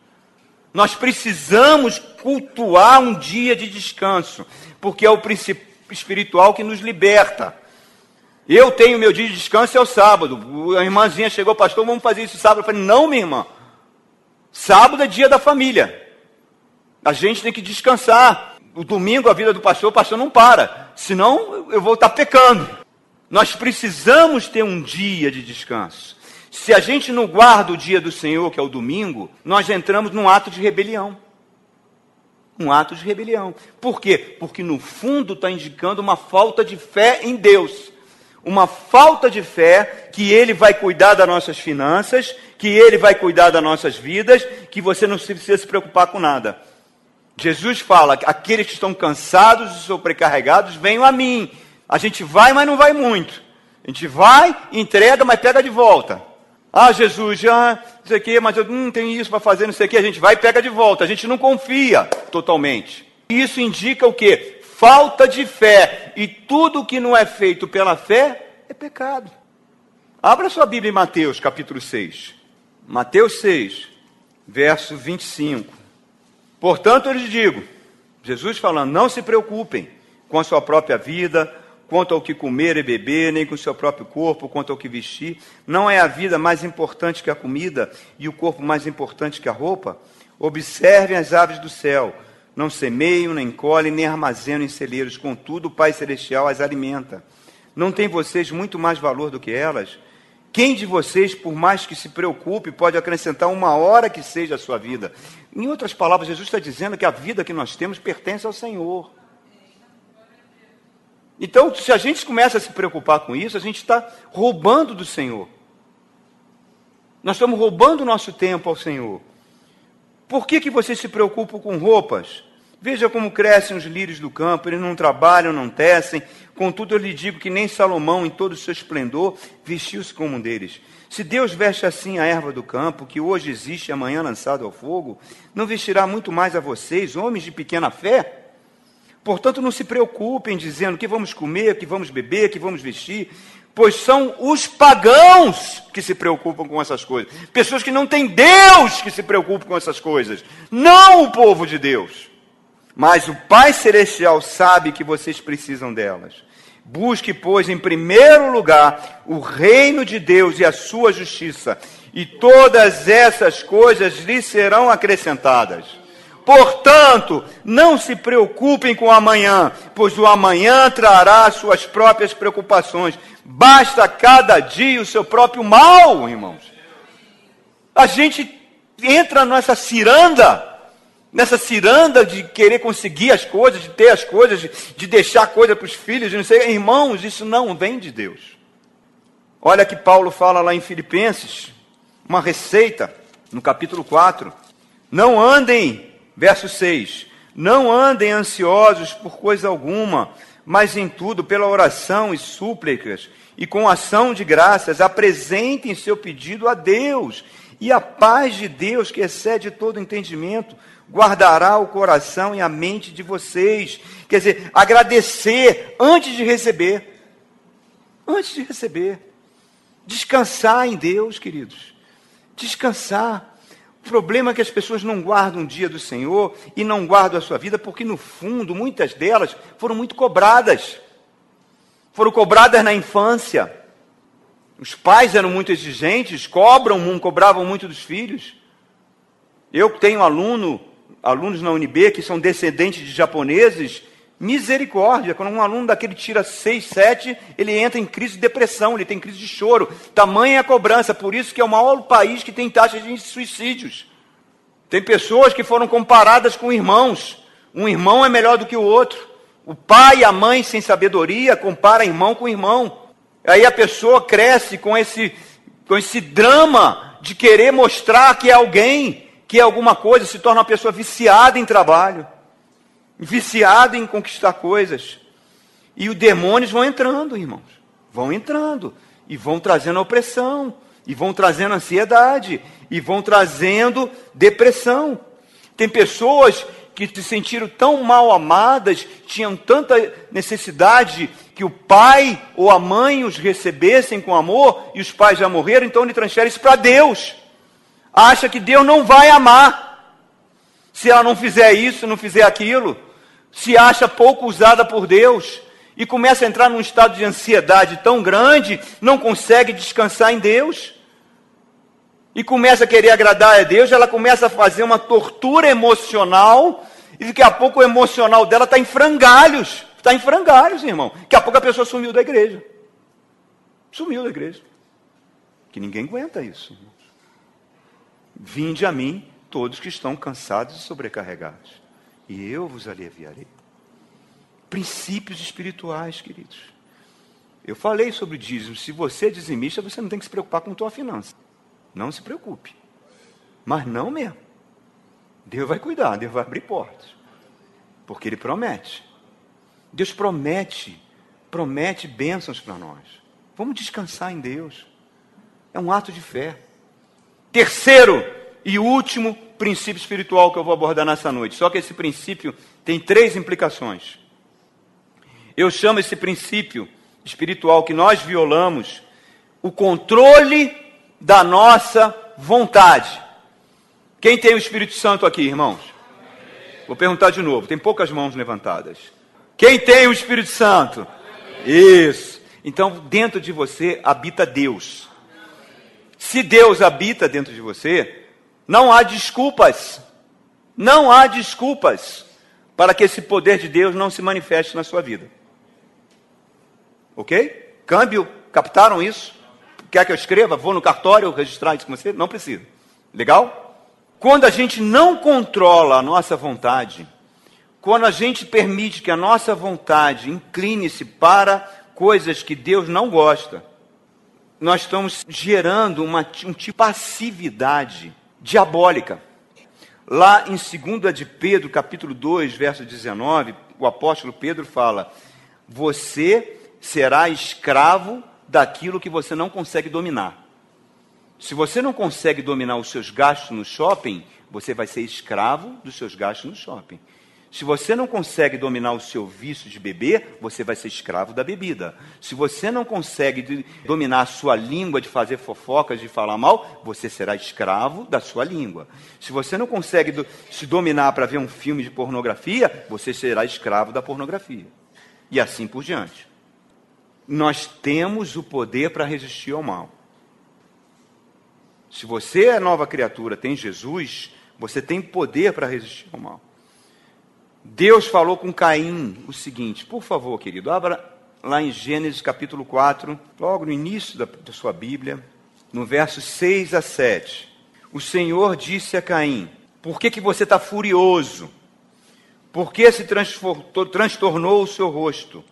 Nós precisamos cultuar um dia de descanso, porque é o princípio espiritual que nos liberta. Eu tenho meu dia de descanso é o sábado. A irmãzinha chegou, pastor, vamos fazer isso sábado. Eu falei, não, minha irmã. Sábado é dia da família. A gente tem que descansar. O domingo, a vida do pastor, o pastor não para. Senão eu vou estar pecando. Nós precisamos ter um dia de descanso. Se a gente não guarda o dia do Senhor, que é o domingo, nós entramos num ato de rebelião. Um ato de rebelião. Por quê? Porque no fundo está indicando uma falta de fé em Deus. Uma falta de fé que Ele vai cuidar das nossas finanças, que Ele vai cuidar das nossas vidas, que você não precisa se preocupar com nada. Jesus fala: aqueles que estão cansados e sobrecarregados, venham a mim. A gente vai, mas não vai muito. A gente vai, entrega, mas pega de volta. Ah, Jesus, já, não sei o quê, mas eu não hum, tenho isso para fazer, não sei o quê. A gente vai e pega de volta. A gente não confia totalmente. Isso indica o quê? Falta de fé. E tudo que não é feito pela fé é pecado. Abra sua Bíblia em Mateus, capítulo 6. Mateus 6, verso 25. Portanto, eu lhes digo, Jesus falando, não se preocupem com a sua própria vida, quanto ao que comer e beber, nem com o seu próprio corpo, quanto ao que vestir. Não é a vida mais importante que a comida e o corpo mais importante que a roupa? Observem as aves do céu. Não semeiam, nem colhem, nem armazenam em celeiros, contudo o Pai Celestial as alimenta. Não tem vocês muito mais valor do que elas? Quem de vocês, por mais que se preocupe, pode acrescentar uma hora que seja a sua vida? Em outras palavras, Jesus está dizendo que a vida que nós temos pertence ao Senhor. Então, se a gente começa a se preocupar com isso, a gente está roubando do Senhor. Nós estamos roubando o nosso tempo ao Senhor. Por que, que vocês se preocupam com roupas? Veja como crescem os lírios do campo, eles não trabalham, não tecem. Contudo, eu lhe digo que nem Salomão, em todo o seu esplendor, vestiu-se como um deles. Se Deus veste assim a erva do campo, que hoje existe e amanhã lançado ao fogo, não vestirá muito mais a vocês, homens de pequena fé? Portanto, não se preocupem dizendo que vamos comer, que vamos beber, que vamos vestir, pois são os pagãos que se preocupam com essas coisas. Pessoas que não têm Deus que se preocupam com essas coisas, não o povo de Deus. Mas o Pai Celestial sabe que vocês precisam delas. Busque, pois, em primeiro lugar o reino de Deus e a sua justiça, e todas essas coisas lhe serão acrescentadas. Portanto, não se preocupem com amanhã, pois o amanhã trará suas próprias preocupações. Basta cada dia o seu próprio mal, irmãos. A gente entra nessa ciranda nessa ciranda de querer conseguir as coisas, de ter as coisas, de, de deixar coisa para os filhos, não sei. Irmãos, isso não vem de Deus. Olha que Paulo fala lá em Filipenses, uma receita, no capítulo 4. Não andem, verso 6, não andem ansiosos por coisa alguma, mas em tudo, pela oração e súplicas, e com ação de graças, apresentem seu pedido a Deus. E a paz de Deus, que excede todo entendimento, guardará o coração e a mente de vocês. Quer dizer, agradecer antes de receber. Antes de receber. Descansar em Deus, queridos. Descansar. O problema é que as pessoas não guardam o dia do Senhor e não guardam a sua vida, porque no fundo, muitas delas foram muito cobradas. Foram cobradas na infância. Os pais eram muito exigentes, cobram, cobravam muito dos filhos. Eu tenho aluno alunos na UNB que são descendentes de japoneses, misericórdia, quando um aluno daquele tira 6, 7, ele entra em crise de depressão, ele tem crise de choro. Tamanha é a cobrança, por isso que é o maior país que tem taxa de suicídios. Tem pessoas que foram comparadas com irmãos. Um irmão é melhor do que o outro. O pai e a mãe, sem sabedoria, compara irmão com irmão. Aí a pessoa cresce com esse, com esse drama de querer mostrar que é alguém que é alguma coisa, se torna uma pessoa viciada em trabalho, viciada em conquistar coisas. E os demônios vão entrando, irmãos. Vão entrando. E vão trazendo opressão. E vão trazendo ansiedade. E vão trazendo depressão. Tem pessoas que se sentiram tão mal amadas, tinham tanta necessidade que o pai ou a mãe os recebessem com amor e os pais já morreram, então ele transfere isso para Deus. Acha que Deus não vai amar se ela não fizer isso, não fizer aquilo. Se acha pouco usada por Deus e começa a entrar num estado de ansiedade tão grande, não consegue descansar em Deus. E começa a querer agradar a Deus, ela começa a fazer uma tortura emocional, e daqui a pouco o emocional dela está em frangalhos. Está em frangalhos, irmão. Daqui a pouco a pessoa sumiu da igreja. Sumiu da igreja. Que ninguém aguenta isso. Vinde a mim, todos que estão cansados e sobrecarregados, e eu vos aliviarei. Princípios espirituais, queridos. Eu falei sobre dízimo. Se você é dizimista, você não tem que se preocupar com a tua finança. Não se preocupe. Mas não mesmo. Deus vai cuidar, Deus vai abrir portas. Porque Ele promete. Deus promete, promete bênçãos para nós. Vamos descansar em Deus. É um ato de fé. Terceiro e último princípio espiritual que eu vou abordar nessa noite. Só que esse princípio tem três implicações. Eu chamo esse princípio espiritual que nós violamos o controle da nossa vontade. Quem tem o Espírito Santo aqui, irmãos? Vou perguntar de novo, tem poucas mãos levantadas. Quem tem o Espírito Santo? Isso. Então, dentro de você habita Deus. Se Deus habita dentro de você, não há desculpas. Não há desculpas para que esse poder de Deus não se manifeste na sua vida. Ok? Câmbio? Captaram isso? Quer que eu escreva? Vou no cartório registrar isso com você? Não precisa. Legal? Quando a gente não controla a nossa vontade, quando a gente permite que a nossa vontade incline-se para coisas que Deus não gosta, nós estamos gerando uma, um tipo de passividade diabólica. Lá em 2 de Pedro, capítulo 2, verso 19, o apóstolo Pedro fala: Você será escravo daquilo que você não consegue dominar. Se você não consegue dominar os seus gastos no shopping, você vai ser escravo dos seus gastos no shopping. Se você não consegue dominar o seu vício de beber, você vai ser escravo da bebida. Se você não consegue dominar a sua língua de fazer fofocas, de falar mal, você será escravo da sua língua. Se você não consegue se dominar para ver um filme de pornografia, você será escravo da pornografia. E assim por diante nós temos o poder para resistir ao mal. Se você é nova criatura, tem Jesus, você tem poder para resistir ao mal. Deus falou com Caim o seguinte, por favor, querido, abra lá em Gênesis capítulo 4, logo no início da, da sua Bíblia, no verso 6 a 7. O Senhor disse a Caim: Por que, que você está furioso? Por que se transtornou o seu rosto?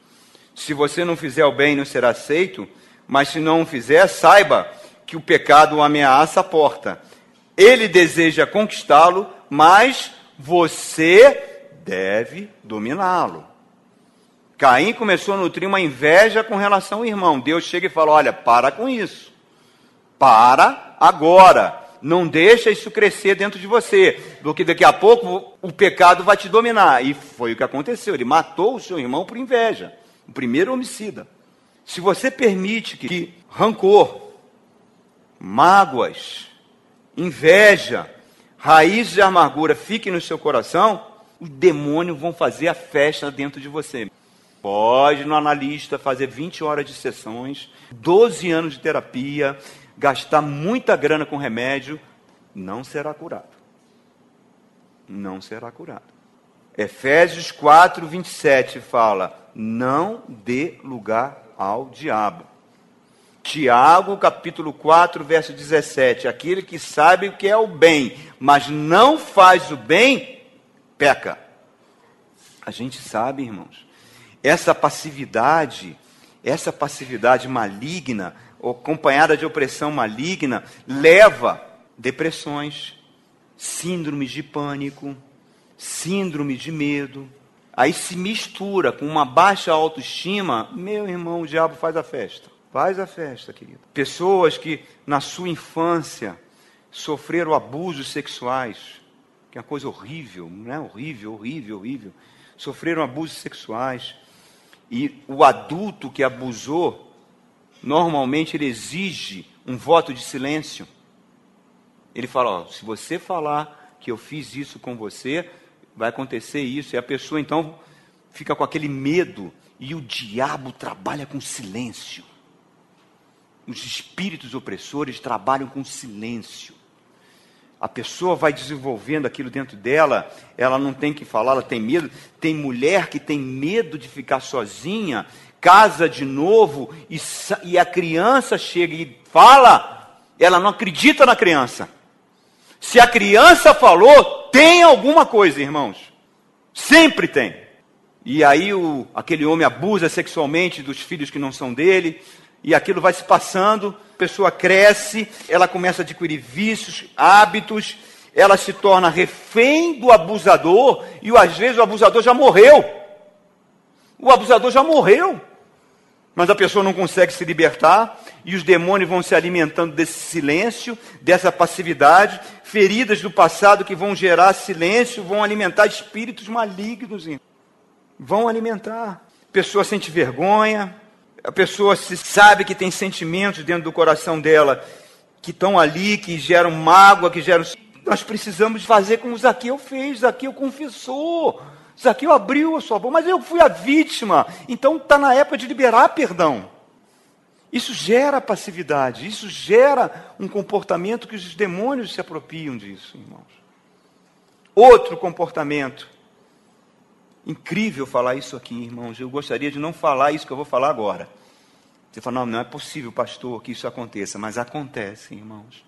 Se você não fizer o bem, não será aceito, mas se não o fizer, saiba que o pecado o ameaça a porta. Ele deseja conquistá-lo, mas você deve dominá-lo. Caim começou a nutrir uma inveja com relação ao irmão. Deus chega e fala: Olha, para com isso. Para agora. Não deixa isso crescer dentro de você, porque daqui a pouco o pecado vai te dominar. E foi o que aconteceu. Ele matou o seu irmão por inveja o primeiro homicida. Se você permite que rancor, mágoas, inveja, raízes de amargura fiquem no seu coração, os demônios vão fazer a festa dentro de você. Pode no analista fazer 20 horas de sessões, 12 anos de terapia, gastar muita grana com remédio, não será curado. Não será curado. Efésios 4, 27 fala: não dê lugar ao diabo. Tiago, capítulo 4, verso 17: aquele que sabe o que é o bem, mas não faz o bem, peca. A gente sabe, irmãos, essa passividade, essa passividade maligna, acompanhada de opressão maligna, leva depressões, síndromes de pânico, síndrome de medo, aí se mistura com uma baixa autoestima, meu irmão, o diabo faz a festa. Faz a festa, querido. Pessoas que na sua infância sofreram abusos sexuais, que é uma coisa horrível, não é horrível, horrível, horrível. Sofreram abusos sexuais. E o adulto que abusou, normalmente ele exige um voto de silêncio. Ele fala: ó, se você falar que eu fiz isso com você, vai acontecer isso. E a pessoa então fica com aquele medo. E o diabo trabalha com silêncio. Os espíritos opressores trabalham com silêncio. A pessoa vai desenvolvendo aquilo dentro dela, ela não tem que falar, ela tem medo. Tem mulher que tem medo de ficar sozinha, casa de novo e, e a criança chega e fala, ela não acredita na criança. Se a criança falou, tem alguma coisa, irmãos. Sempre tem. E aí o, aquele homem abusa sexualmente dos filhos que não são dele, e aquilo vai se passando, a pessoa cresce, ela começa a adquirir vícios, hábitos, ela se torna refém do abusador, e às vezes o abusador já morreu. O abusador já morreu mas a pessoa não consegue se libertar e os demônios vão se alimentando desse silêncio, dessa passividade, feridas do passado que vão gerar silêncio, vão alimentar espíritos malignos, vão alimentar. A pessoa sente vergonha, a pessoa se sabe que tem sentimentos dentro do coração dela que estão ali, que geram mágoa, que geram. Nós precisamos fazer como Zaqueu fez, Zaqueu confessou. Zaqueu abriu a sua boca, mas eu fui a vítima. Então está na época de liberar perdão. Isso gera passividade, isso gera um comportamento que os demônios se apropriam disso, irmãos. Outro comportamento. Incrível falar isso aqui, irmãos. Eu gostaria de não falar isso que eu vou falar agora. Você fala, não, não é possível, pastor, que isso aconteça, mas acontece, irmãos.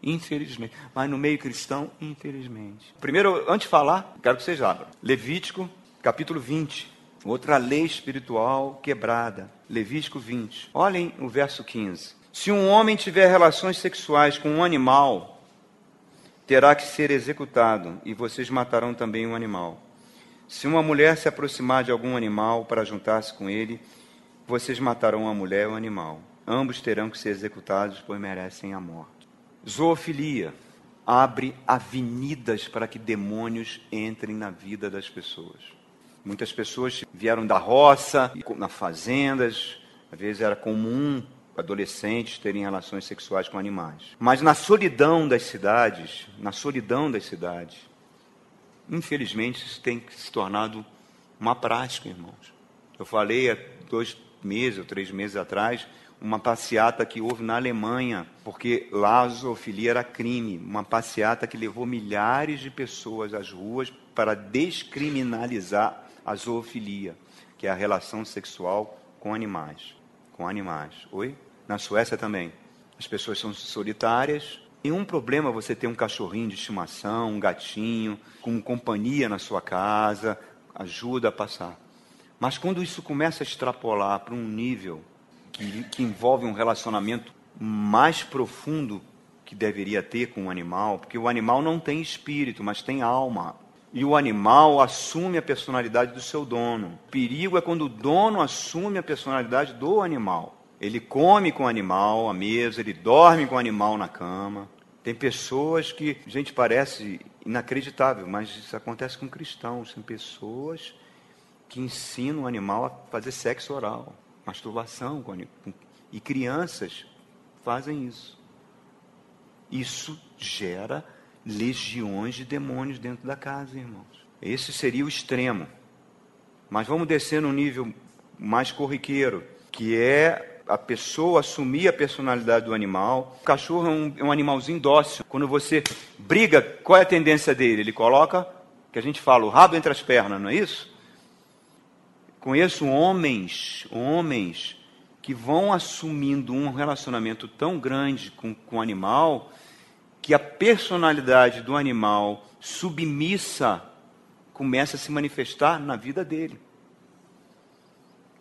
Infelizmente. Mas no meio cristão, infelizmente. Primeiro, antes de falar, quero que vocês abram. Levítico, capítulo 20. Outra lei espiritual quebrada. Levítico 20. Olhem o verso 15. Se um homem tiver relações sexuais com um animal, terá que ser executado, e vocês matarão também o um animal. Se uma mulher se aproximar de algum animal para juntar-se com ele, vocês matarão a mulher e o animal. Ambos terão que ser executados, pois merecem a morte. Zoofilia abre avenidas para que demônios entrem na vida das pessoas. Muitas pessoas vieram da roça, nas fazendas, às vezes era comum adolescentes terem relações sexuais com animais. Mas na solidão das cidades, na solidão das cidades, infelizmente isso tem se tornado uma prática, irmãos. Eu falei há dois meses ou três meses atrás uma passeata que houve na Alemanha, porque lá a zoofilia era crime, uma passeata que levou milhares de pessoas às ruas para descriminalizar a zoofilia, que é a relação sexual com animais, com animais. Oi? Na Suécia também. As pessoas são solitárias. Nenhum problema você ter um cachorrinho de estimação, um gatinho, com companhia na sua casa, ajuda a passar. Mas quando isso começa a extrapolar para um nível que, que envolve um relacionamento mais profundo que deveria ter com o animal, porque o animal não tem espírito, mas tem alma. E o animal assume a personalidade do seu dono. O perigo é quando o dono assume a personalidade do animal. Ele come com o animal à mesa, ele dorme com o animal na cama. Tem pessoas que, gente, parece inacreditável, mas isso acontece com cristãos. Tem pessoas que ensinam o animal a fazer sexo oral masturbação, e crianças fazem isso. Isso gera legiões de demônios dentro da casa, irmãos. Esse seria o extremo. Mas vamos descer no nível mais corriqueiro, que é a pessoa assumir a personalidade do animal. O cachorro é um, é um animalzinho dócil. Quando você briga, qual é a tendência dele? Ele coloca, que a gente fala, o rabo entre as pernas, não é isso? Conheço homens, homens que vão assumindo um relacionamento tão grande com, com o animal que a personalidade do animal submissa começa a se manifestar na vida dele.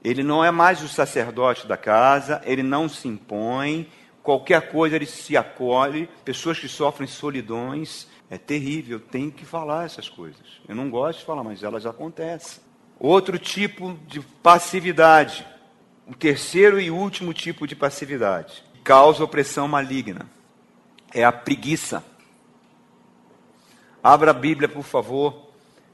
Ele não é mais o sacerdote da casa, ele não se impõe, qualquer coisa ele se acolhe. Pessoas que sofrem solidões, é terrível, eu tenho que falar essas coisas. Eu não gosto de falar, mas elas acontecem. Outro tipo de passividade, o terceiro e último tipo de passividade, causa opressão maligna, é a preguiça. Abra a Bíblia, por favor,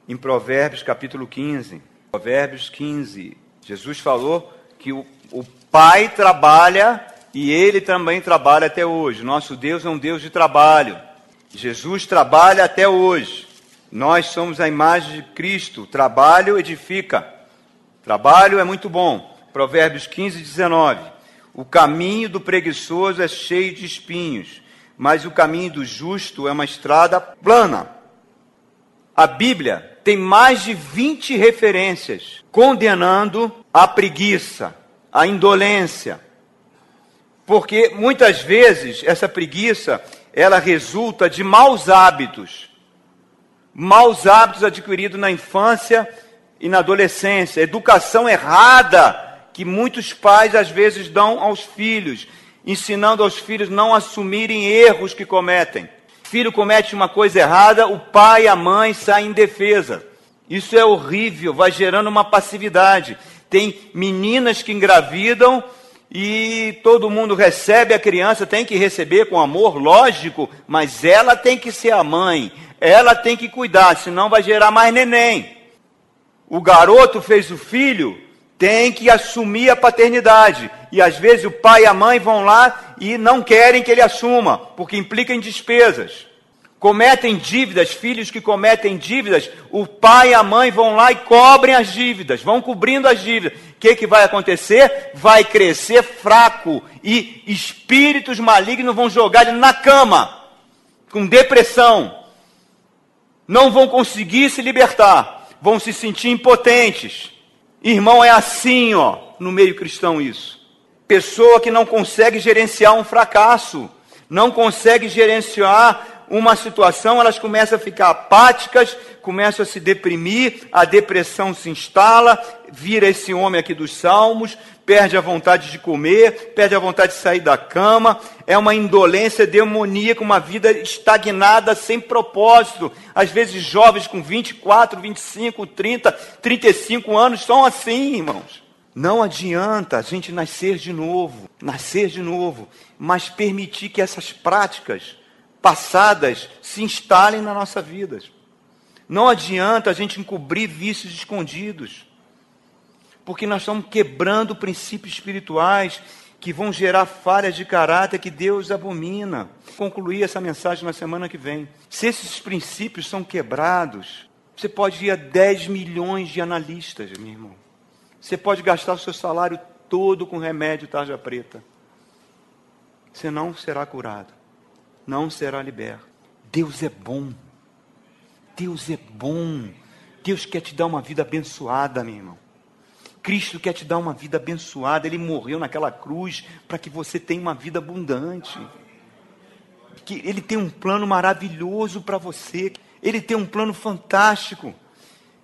em Provérbios capítulo 15. Provérbios 15. Jesus falou que o, o Pai trabalha e ele também trabalha até hoje. Nosso Deus é um Deus de trabalho. Jesus trabalha até hoje. Nós somos a imagem de Cristo. Trabalho edifica. Trabalho é muito bom. Provérbios 15, 19. O caminho do preguiçoso é cheio de espinhos, mas o caminho do justo é uma estrada plana. A Bíblia tem mais de 20 referências condenando a preguiça, a indolência. Porque muitas vezes essa preguiça, ela resulta de maus hábitos. Maus hábitos adquiridos na infância e na adolescência, educação errada que muitos pais às vezes dão aos filhos, ensinando aos filhos não assumirem erros que cometem. Filho comete uma coisa errada, o pai e a mãe saem em defesa. Isso é horrível, vai gerando uma passividade. Tem meninas que engravidam e todo mundo recebe a criança, tem que receber com amor, lógico, mas ela tem que ser a mãe, ela tem que cuidar, senão vai gerar mais neném o garoto fez o filho, tem que assumir a paternidade. E às vezes o pai e a mãe vão lá e não querem que ele assuma, porque implica em despesas. Cometem dívidas, filhos que cometem dívidas, o pai e a mãe vão lá e cobrem as dívidas, vão cobrindo as dívidas. O que, que vai acontecer? Vai crescer fraco e espíritos malignos vão jogar ele na cama, com depressão. Não vão conseguir se libertar vão se sentir impotentes. Irmão, é assim, ó, no meio cristão isso. Pessoa que não consegue gerenciar um fracasso, não consegue gerenciar uma situação, elas começam a ficar apáticas, começam a se deprimir, a depressão se instala, vira esse homem aqui dos salmos, perde a vontade de comer, perde a vontade de sair da cama, é uma indolência demoníaca, uma vida estagnada, sem propósito. Às vezes, jovens com 24, 25, 30, 35 anos são assim, irmãos. Não adianta a gente nascer de novo, nascer de novo, mas permitir que essas práticas passadas se instalem na nossa vida. Não adianta a gente encobrir vícios escondidos porque nós estamos quebrando princípios espirituais que vão gerar falhas de caráter que Deus abomina. Concluir essa mensagem na semana que vem. Se esses princípios são quebrados, você pode ir a 10 milhões de analistas, meu irmão. Você pode gastar o seu salário todo com remédio tarja preta. Você não será curado. Não será liberto. Deus é bom. Deus é bom. Deus quer te dar uma vida abençoada, meu irmão. Cristo quer te dar uma vida abençoada, Ele morreu naquela cruz para que você tenha uma vida abundante. Que Ele tem um plano maravilhoso para você, Ele tem um plano fantástico.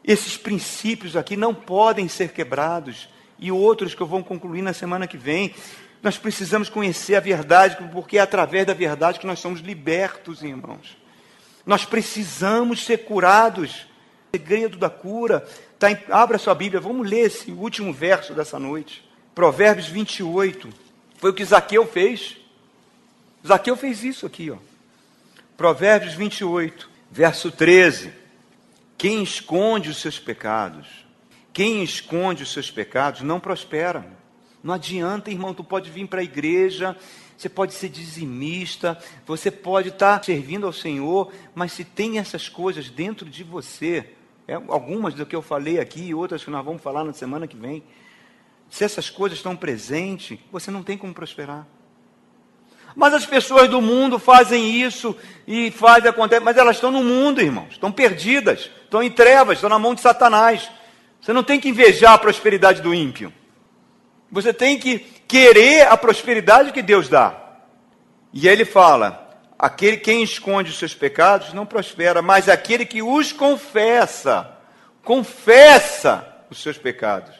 Esses princípios aqui não podem ser quebrados, e outros que eu vou concluir na semana que vem. Nós precisamos conhecer a verdade, porque é através da verdade que nós somos libertos, irmãos. Nós precisamos ser curados. O segredo da cura Tá em, abra sua Bíblia, vamos ler esse último verso dessa noite. Provérbios 28. Foi o que Zaqueu fez. Zaqueu fez isso aqui, ó. Provérbios 28, verso 13. Quem esconde os seus pecados, quem esconde os seus pecados não prospera. Não adianta, irmão, tu pode vir para a igreja, você pode ser dizimista, você pode estar servindo ao Senhor, mas se tem essas coisas dentro de você, é, algumas do que eu falei aqui e outras que nós vamos falar na semana que vem. Se essas coisas estão presentes, você não tem como prosperar. Mas as pessoas do mundo fazem isso e fazem acontecer, mas elas estão no mundo, irmãos, estão perdidas, estão em trevas, estão na mão de Satanás. Você não tem que invejar a prosperidade do ímpio. Você tem que querer a prosperidade que Deus dá. E ele fala: Aquele quem esconde os seus pecados não prospera, mas aquele que os confessa, confessa os seus pecados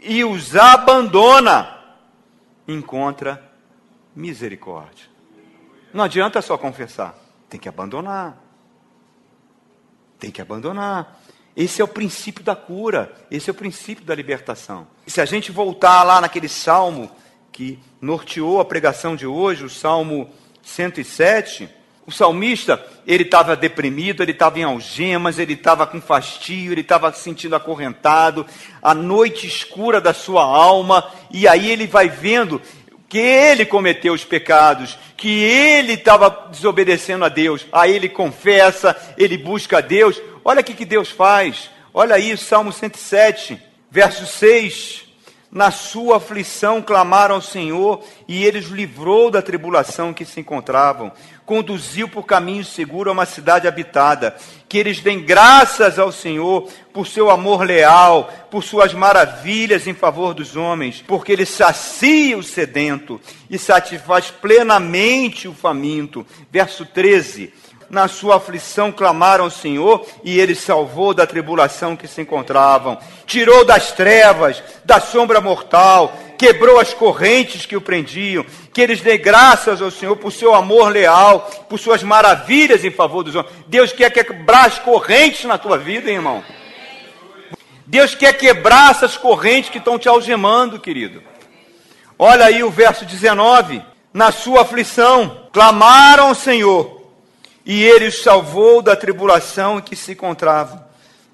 e os abandona, encontra misericórdia. Não adianta só confessar, tem que abandonar. Tem que abandonar. Esse é o princípio da cura, esse é o princípio da libertação. E se a gente voltar lá naquele salmo que norteou a pregação de hoje, o salmo 107, O salmista, ele estava deprimido, ele estava em algemas, ele estava com fastio, ele estava se sentindo acorrentado, a noite escura da sua alma, e aí ele vai vendo que ele cometeu os pecados, que ele estava desobedecendo a Deus. Aí ele confessa, ele busca a Deus. Olha o que Deus faz. Olha aí, Salmo 107, verso 6. Na sua aflição clamaram ao Senhor e ele os livrou da tribulação que se encontravam. Conduziu por caminho seguro a uma cidade habitada. Que eles deem graças ao Senhor por seu amor leal, por suas maravilhas em favor dos homens, porque ele sacia o sedento e satisfaz plenamente o faminto. Verso 13 na sua aflição clamaram ao Senhor e ele salvou da tribulação que se encontravam. Tirou das trevas, da sombra mortal, quebrou as correntes que o prendiam. Que eles dê graças ao Senhor por seu amor leal, por suas maravilhas em favor dos homens. Deus quer quebrar as correntes na tua vida, irmão. Deus quer quebrar essas correntes que estão te algemando, querido. Olha aí o verso 19. Na sua aflição, clamaram ao Senhor e ele os salvou da tribulação em que se encontravam.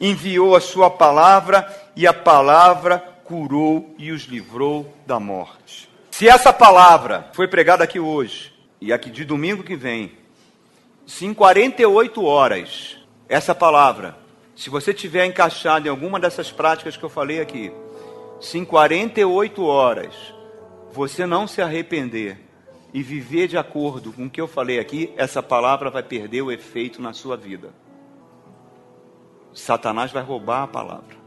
Enviou a sua palavra e a palavra curou e os livrou da morte. Se essa palavra foi pregada aqui hoje e aqui de domingo que vem, se em 48 horas essa palavra, se você tiver encaixado em alguma dessas práticas que eu falei aqui, se em 48 horas você não se arrepender, e viver de acordo com o que eu falei aqui, essa palavra vai perder o efeito na sua vida. Satanás vai roubar a palavra.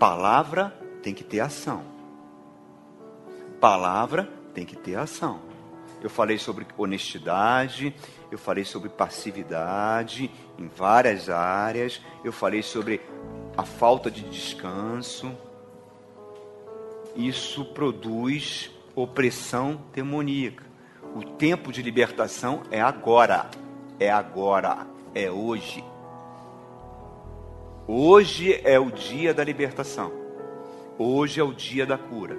Palavra tem que ter ação. Palavra tem que ter ação. Eu falei sobre honestidade, eu falei sobre passividade em várias áreas, eu falei sobre a falta de descanso. Isso produz opressão demoníaca. O tempo de libertação é agora. É agora. É hoje. Hoje é o dia da libertação. Hoje é o dia da cura.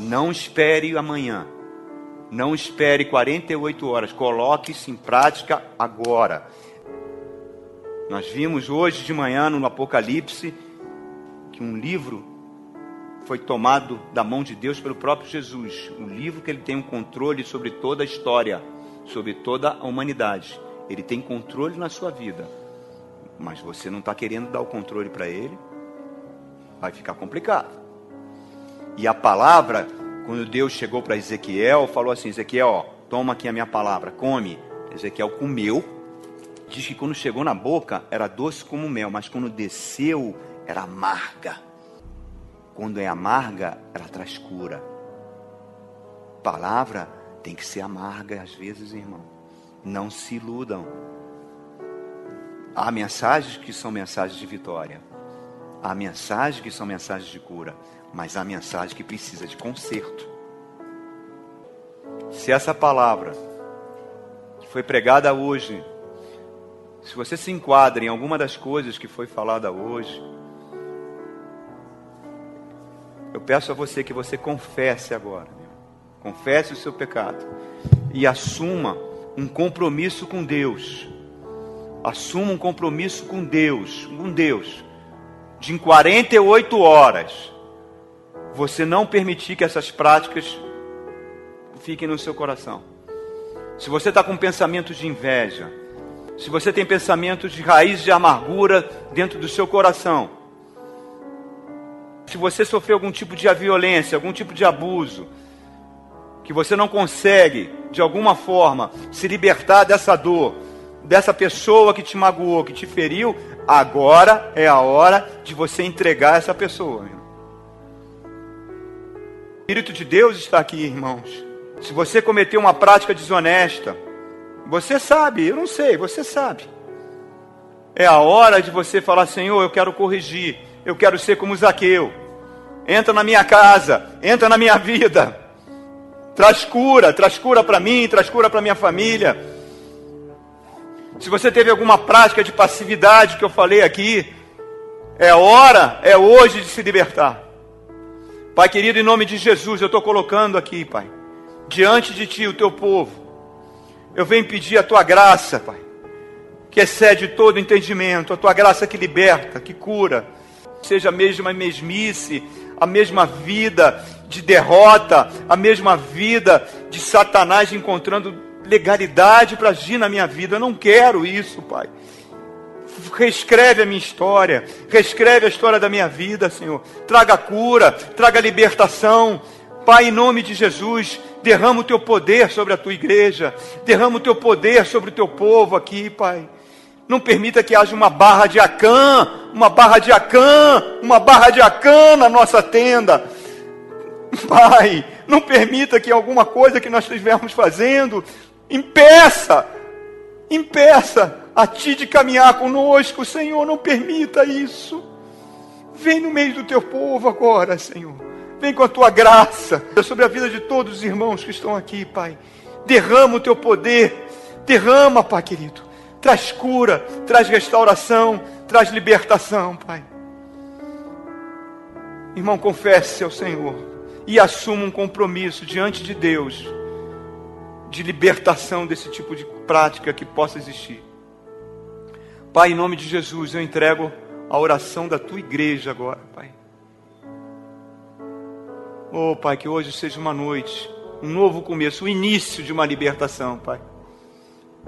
Não espere amanhã. Não espere 48 horas. Coloque isso em prática agora. Nós vimos hoje de manhã no Apocalipse que um livro foi tomado da mão de Deus pelo próprio Jesus. Um livro que ele tem um controle sobre toda a história, sobre toda a humanidade. Ele tem controle na sua vida. Mas você não está querendo dar o controle para ele, vai ficar complicado. E a palavra, quando Deus chegou para Ezequiel, falou assim: Ezequiel, ó, toma aqui a minha palavra, come. Ezequiel comeu. Diz que quando chegou na boca era doce como mel, mas quando desceu era amarga. Quando é amarga, ela traz cura. Palavra tem que ser amarga às vezes, irmão. Não se iludam. Há mensagens que são mensagens de vitória. Há mensagens que são mensagens de cura. Mas há mensagem que precisa de conserto. Se essa palavra foi pregada hoje, se você se enquadra em alguma das coisas que foi falada hoje, eu peço a você que você confesse agora. Confesse o seu pecado. E assuma um compromisso com Deus. Assuma um compromisso com Deus. Com Deus. De em 48 horas. Você não permitir que essas práticas fiquem no seu coração. Se você está com pensamentos de inveja, se você tem pensamentos de raiz de amargura dentro do seu coração, se você sofreu algum tipo de violência, algum tipo de abuso, que você não consegue, de alguma forma, se libertar dessa dor, dessa pessoa que te magoou, que te feriu, agora é a hora de você entregar essa pessoa. O Espírito de Deus está aqui, irmãos. Se você cometeu uma prática desonesta, você sabe, eu não sei, você sabe. É a hora de você falar, Senhor, eu quero corrigir, eu quero ser como Zaqueu entra na minha casa, entra na minha vida. Traz cura, traz cura para mim, traz cura para minha família. Se você teve alguma prática de passividade que eu falei aqui, é hora, é hoje de se libertar. Pai querido, em nome de Jesus, eu estou colocando aqui, Pai, diante de Ti o Teu povo. Eu venho pedir a tua graça, Pai, que excede todo entendimento, a tua graça que liberta, que cura. Seja a mesma mesmice, a mesma vida de derrota, a mesma vida de Satanás encontrando legalidade para agir na minha vida. Eu não quero isso, Pai. Reescreve a minha história, reescreve a história da minha vida, Senhor. Traga cura, traga libertação. Pai, em nome de Jesus, derrama o teu poder sobre a tua igreja, derrama o teu poder sobre o teu povo aqui, Pai. Não permita que haja uma barra de Acã, uma barra de Acã, uma barra de Acã na nossa tenda. Pai, não permita que alguma coisa que nós estivermos fazendo impeça, impeça a Ti de caminhar conosco, Senhor. Não permita isso. Vem no meio do Teu povo agora, Senhor. Vem com a Tua graça sobre a vida de todos os irmãos que estão aqui, Pai. Derrama o Teu poder. Derrama, Pai querido traz cura, traz restauração, traz libertação, Pai. Irmão, confesse ao Senhor e assuma um compromisso diante de Deus de libertação desse tipo de prática que possa existir. Pai, em nome de Jesus, eu entrego a oração da tua igreja agora, Pai. Oh, Pai, que hoje seja uma noite, um novo começo, o início de uma libertação, Pai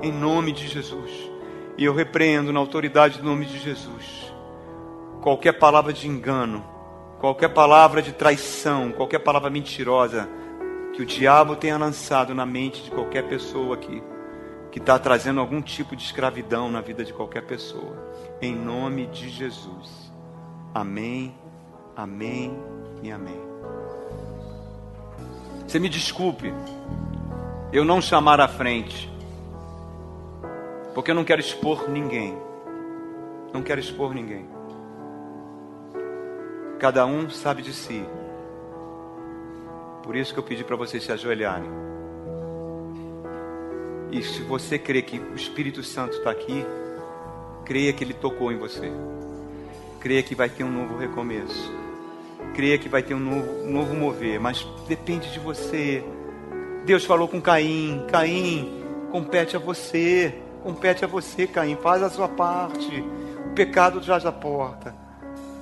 em nome de Jesus. E eu repreendo na autoridade do nome de Jesus qualquer palavra de engano, qualquer palavra de traição, qualquer palavra mentirosa que o diabo tenha lançado na mente de qualquer pessoa aqui, que está trazendo algum tipo de escravidão na vida de qualquer pessoa. Em nome de Jesus. Amém, amém e amém. Você me desculpe, eu não chamar à frente porque eu não quero expor ninguém. Não quero expor ninguém. Cada um sabe de si. Por isso que eu pedi para vocês se ajoelharem. E se você crê que o Espírito Santo está aqui, creia que ele tocou em você. Creia que vai ter um novo recomeço. Creia que vai ter um novo, um novo mover. Mas depende de você. Deus falou com Caim: Caim, compete a você. Compete a você, Caim. Faz a sua parte. O pecado já já porta.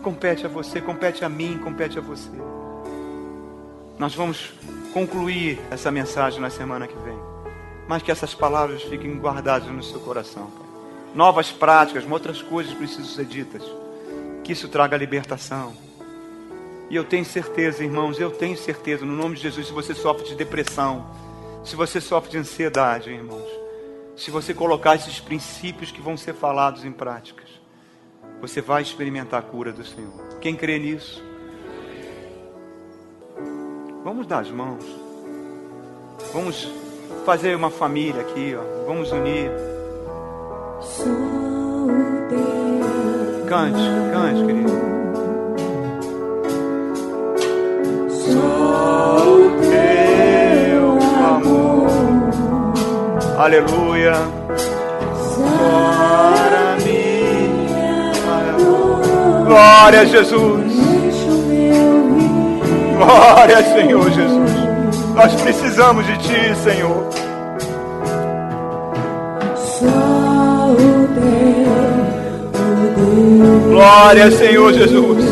Compete a você, compete a mim, compete a você. Nós vamos concluir essa mensagem na semana que vem. Mas que essas palavras fiquem guardadas no seu coração. Novas práticas, outras coisas precisam ser ditas. Que isso traga libertação. E eu tenho certeza, irmãos, eu tenho certeza, no nome de Jesus, se você sofre de depressão, se você sofre de ansiedade, irmãos, se você colocar esses princípios que vão ser falados em práticas, você vai experimentar a cura do Senhor. Quem crê nisso? Vamos dar as mãos. Vamos fazer uma família aqui, ó. Vamos unir. Cante, cante, querido. Aleluia. Glória a Jesus. Glória, Senhor Jesus. Nós precisamos de Ti, Senhor. Glória, Senhor Jesus.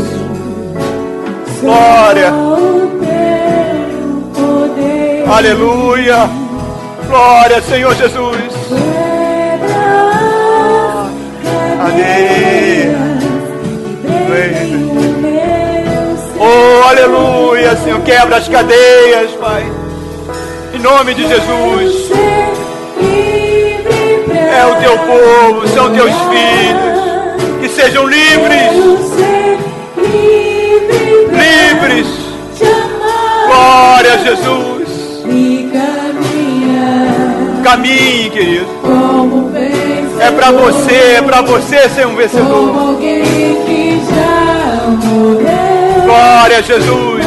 Glória. Aleluia. Glória, Senhor Jesus. Amém. Oh, aleluia, Senhor. Quebra as cadeias, Pai. Em nome de Jesus. É o teu povo, são teus filhos. Que sejam livres. Livres. Glória a Jesus. Caminhe, querido. É para você, é para você ser um vencedor. Glória Jesus.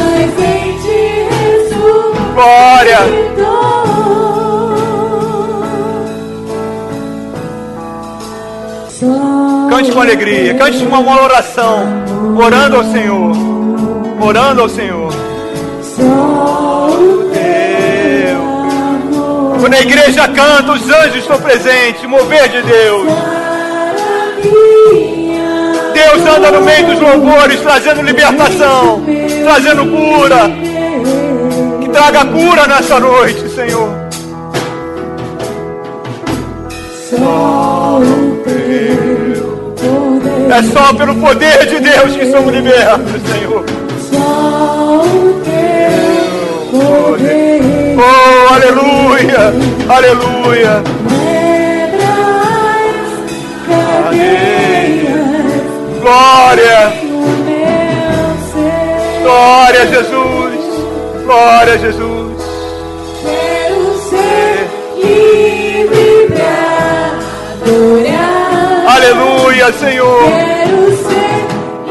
Glória. Cante com alegria, cante uma, uma oração, orando ao Senhor, orando ao Senhor. Quando a igreja canta, os anjos estão presentes. Mover de Deus. Deus anda no meio dos louvores, trazendo libertação, trazendo cura. Que traga cura nessa noite, Senhor. É só pelo poder de Deus que somos libertos, Senhor. Oh, aleluia, aleluia. Glória, glória a Jesus, glória a Jesus. Quero ser livre pra adorar. Aleluia, Senhor. Quero ser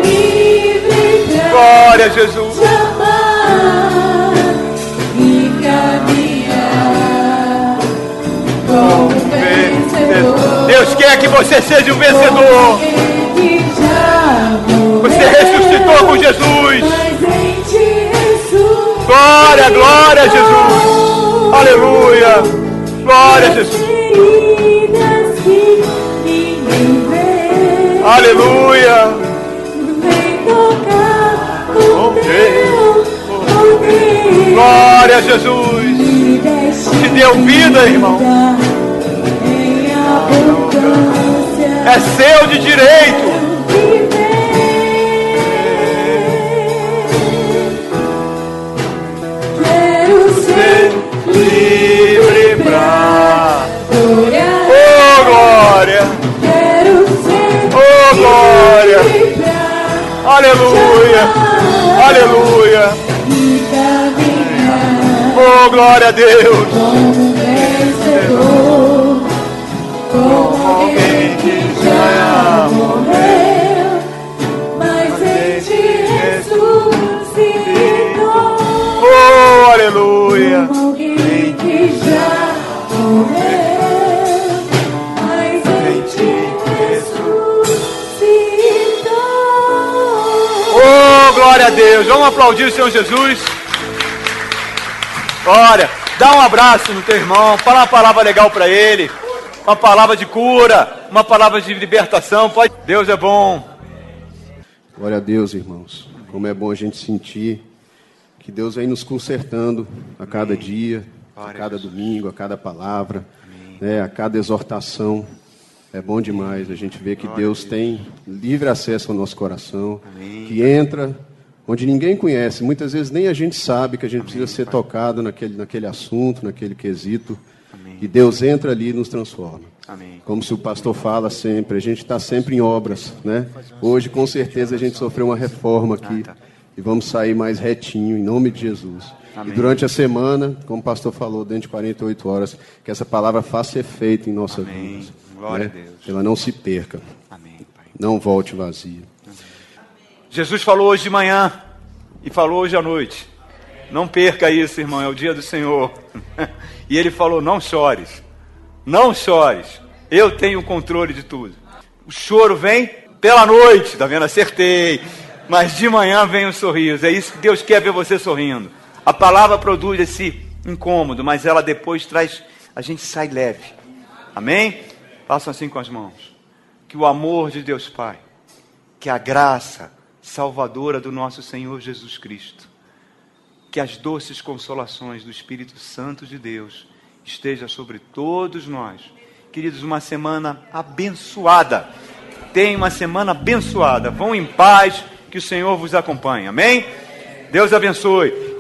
livre pra Glória a Jesus. te e caminhar como vencedor. Deus quer que você seja um vencedor. Você ressuscitou com Jesus. Glória, glória a Jesus. Aleluia. Glória a Jesus. Aleluia. Glória a Jesus. Te deu vida, irmão. É seu de direito. Aleluia. Aleluia. Oh, glória a Deus. Aplaudir o Senhor Jesus. Glória. Dá um abraço no teu irmão. Fala uma palavra legal para ele. Uma palavra de cura. Uma palavra de libertação. Pode. Deus é bom. Glória a Deus, irmãos. Como é bom a gente sentir que Deus vem nos consertando a cada dia, a Glória a cada domingo, a cada palavra, né, a cada exortação. É bom demais a gente ver que Glória Deus Deus. tem livre acesso ao nosso coração, Amém. que entra onde ninguém conhece. Muitas vezes nem a gente sabe que a gente precisa ser tocado naquele, naquele assunto, naquele quesito. Amém. E Deus entra ali e nos transforma. Amém. Como se o pastor fala sempre, a gente está sempre em obras, né? Hoje, com certeza, a gente sofreu uma reforma aqui Ah, tá. e vamos sair mais retinho, em nome de Jesus. Amém. E durante a semana, como o pastor falou, dentro de 48 horas, que essa palavra faça efeito em nossa Amém. vida. Glória né? a Deus. Que ela não se perca, Amém, Pai. não volte vazia. Jesus falou hoje de manhã e falou hoje à noite. Não perca isso, irmão, é o dia do Senhor. E ele falou: não chores, não chores, eu tenho o controle de tudo. O choro vem pela noite, tá vendo? Acertei. Mas de manhã vem o sorriso. É isso que Deus quer ver você sorrindo. A palavra produz esse incômodo, mas ela depois traz. A gente sai leve. Amém? Façam assim com as mãos. Que o amor de Deus Pai, que a graça salvadora do nosso Senhor Jesus Cristo, que as doces consolações do Espírito Santo de Deus esteja sobre todos nós. Queridos, uma semana abençoada. Tenha uma semana abençoada. Vão em paz, que o Senhor vos acompanhe. Amém? Deus abençoe.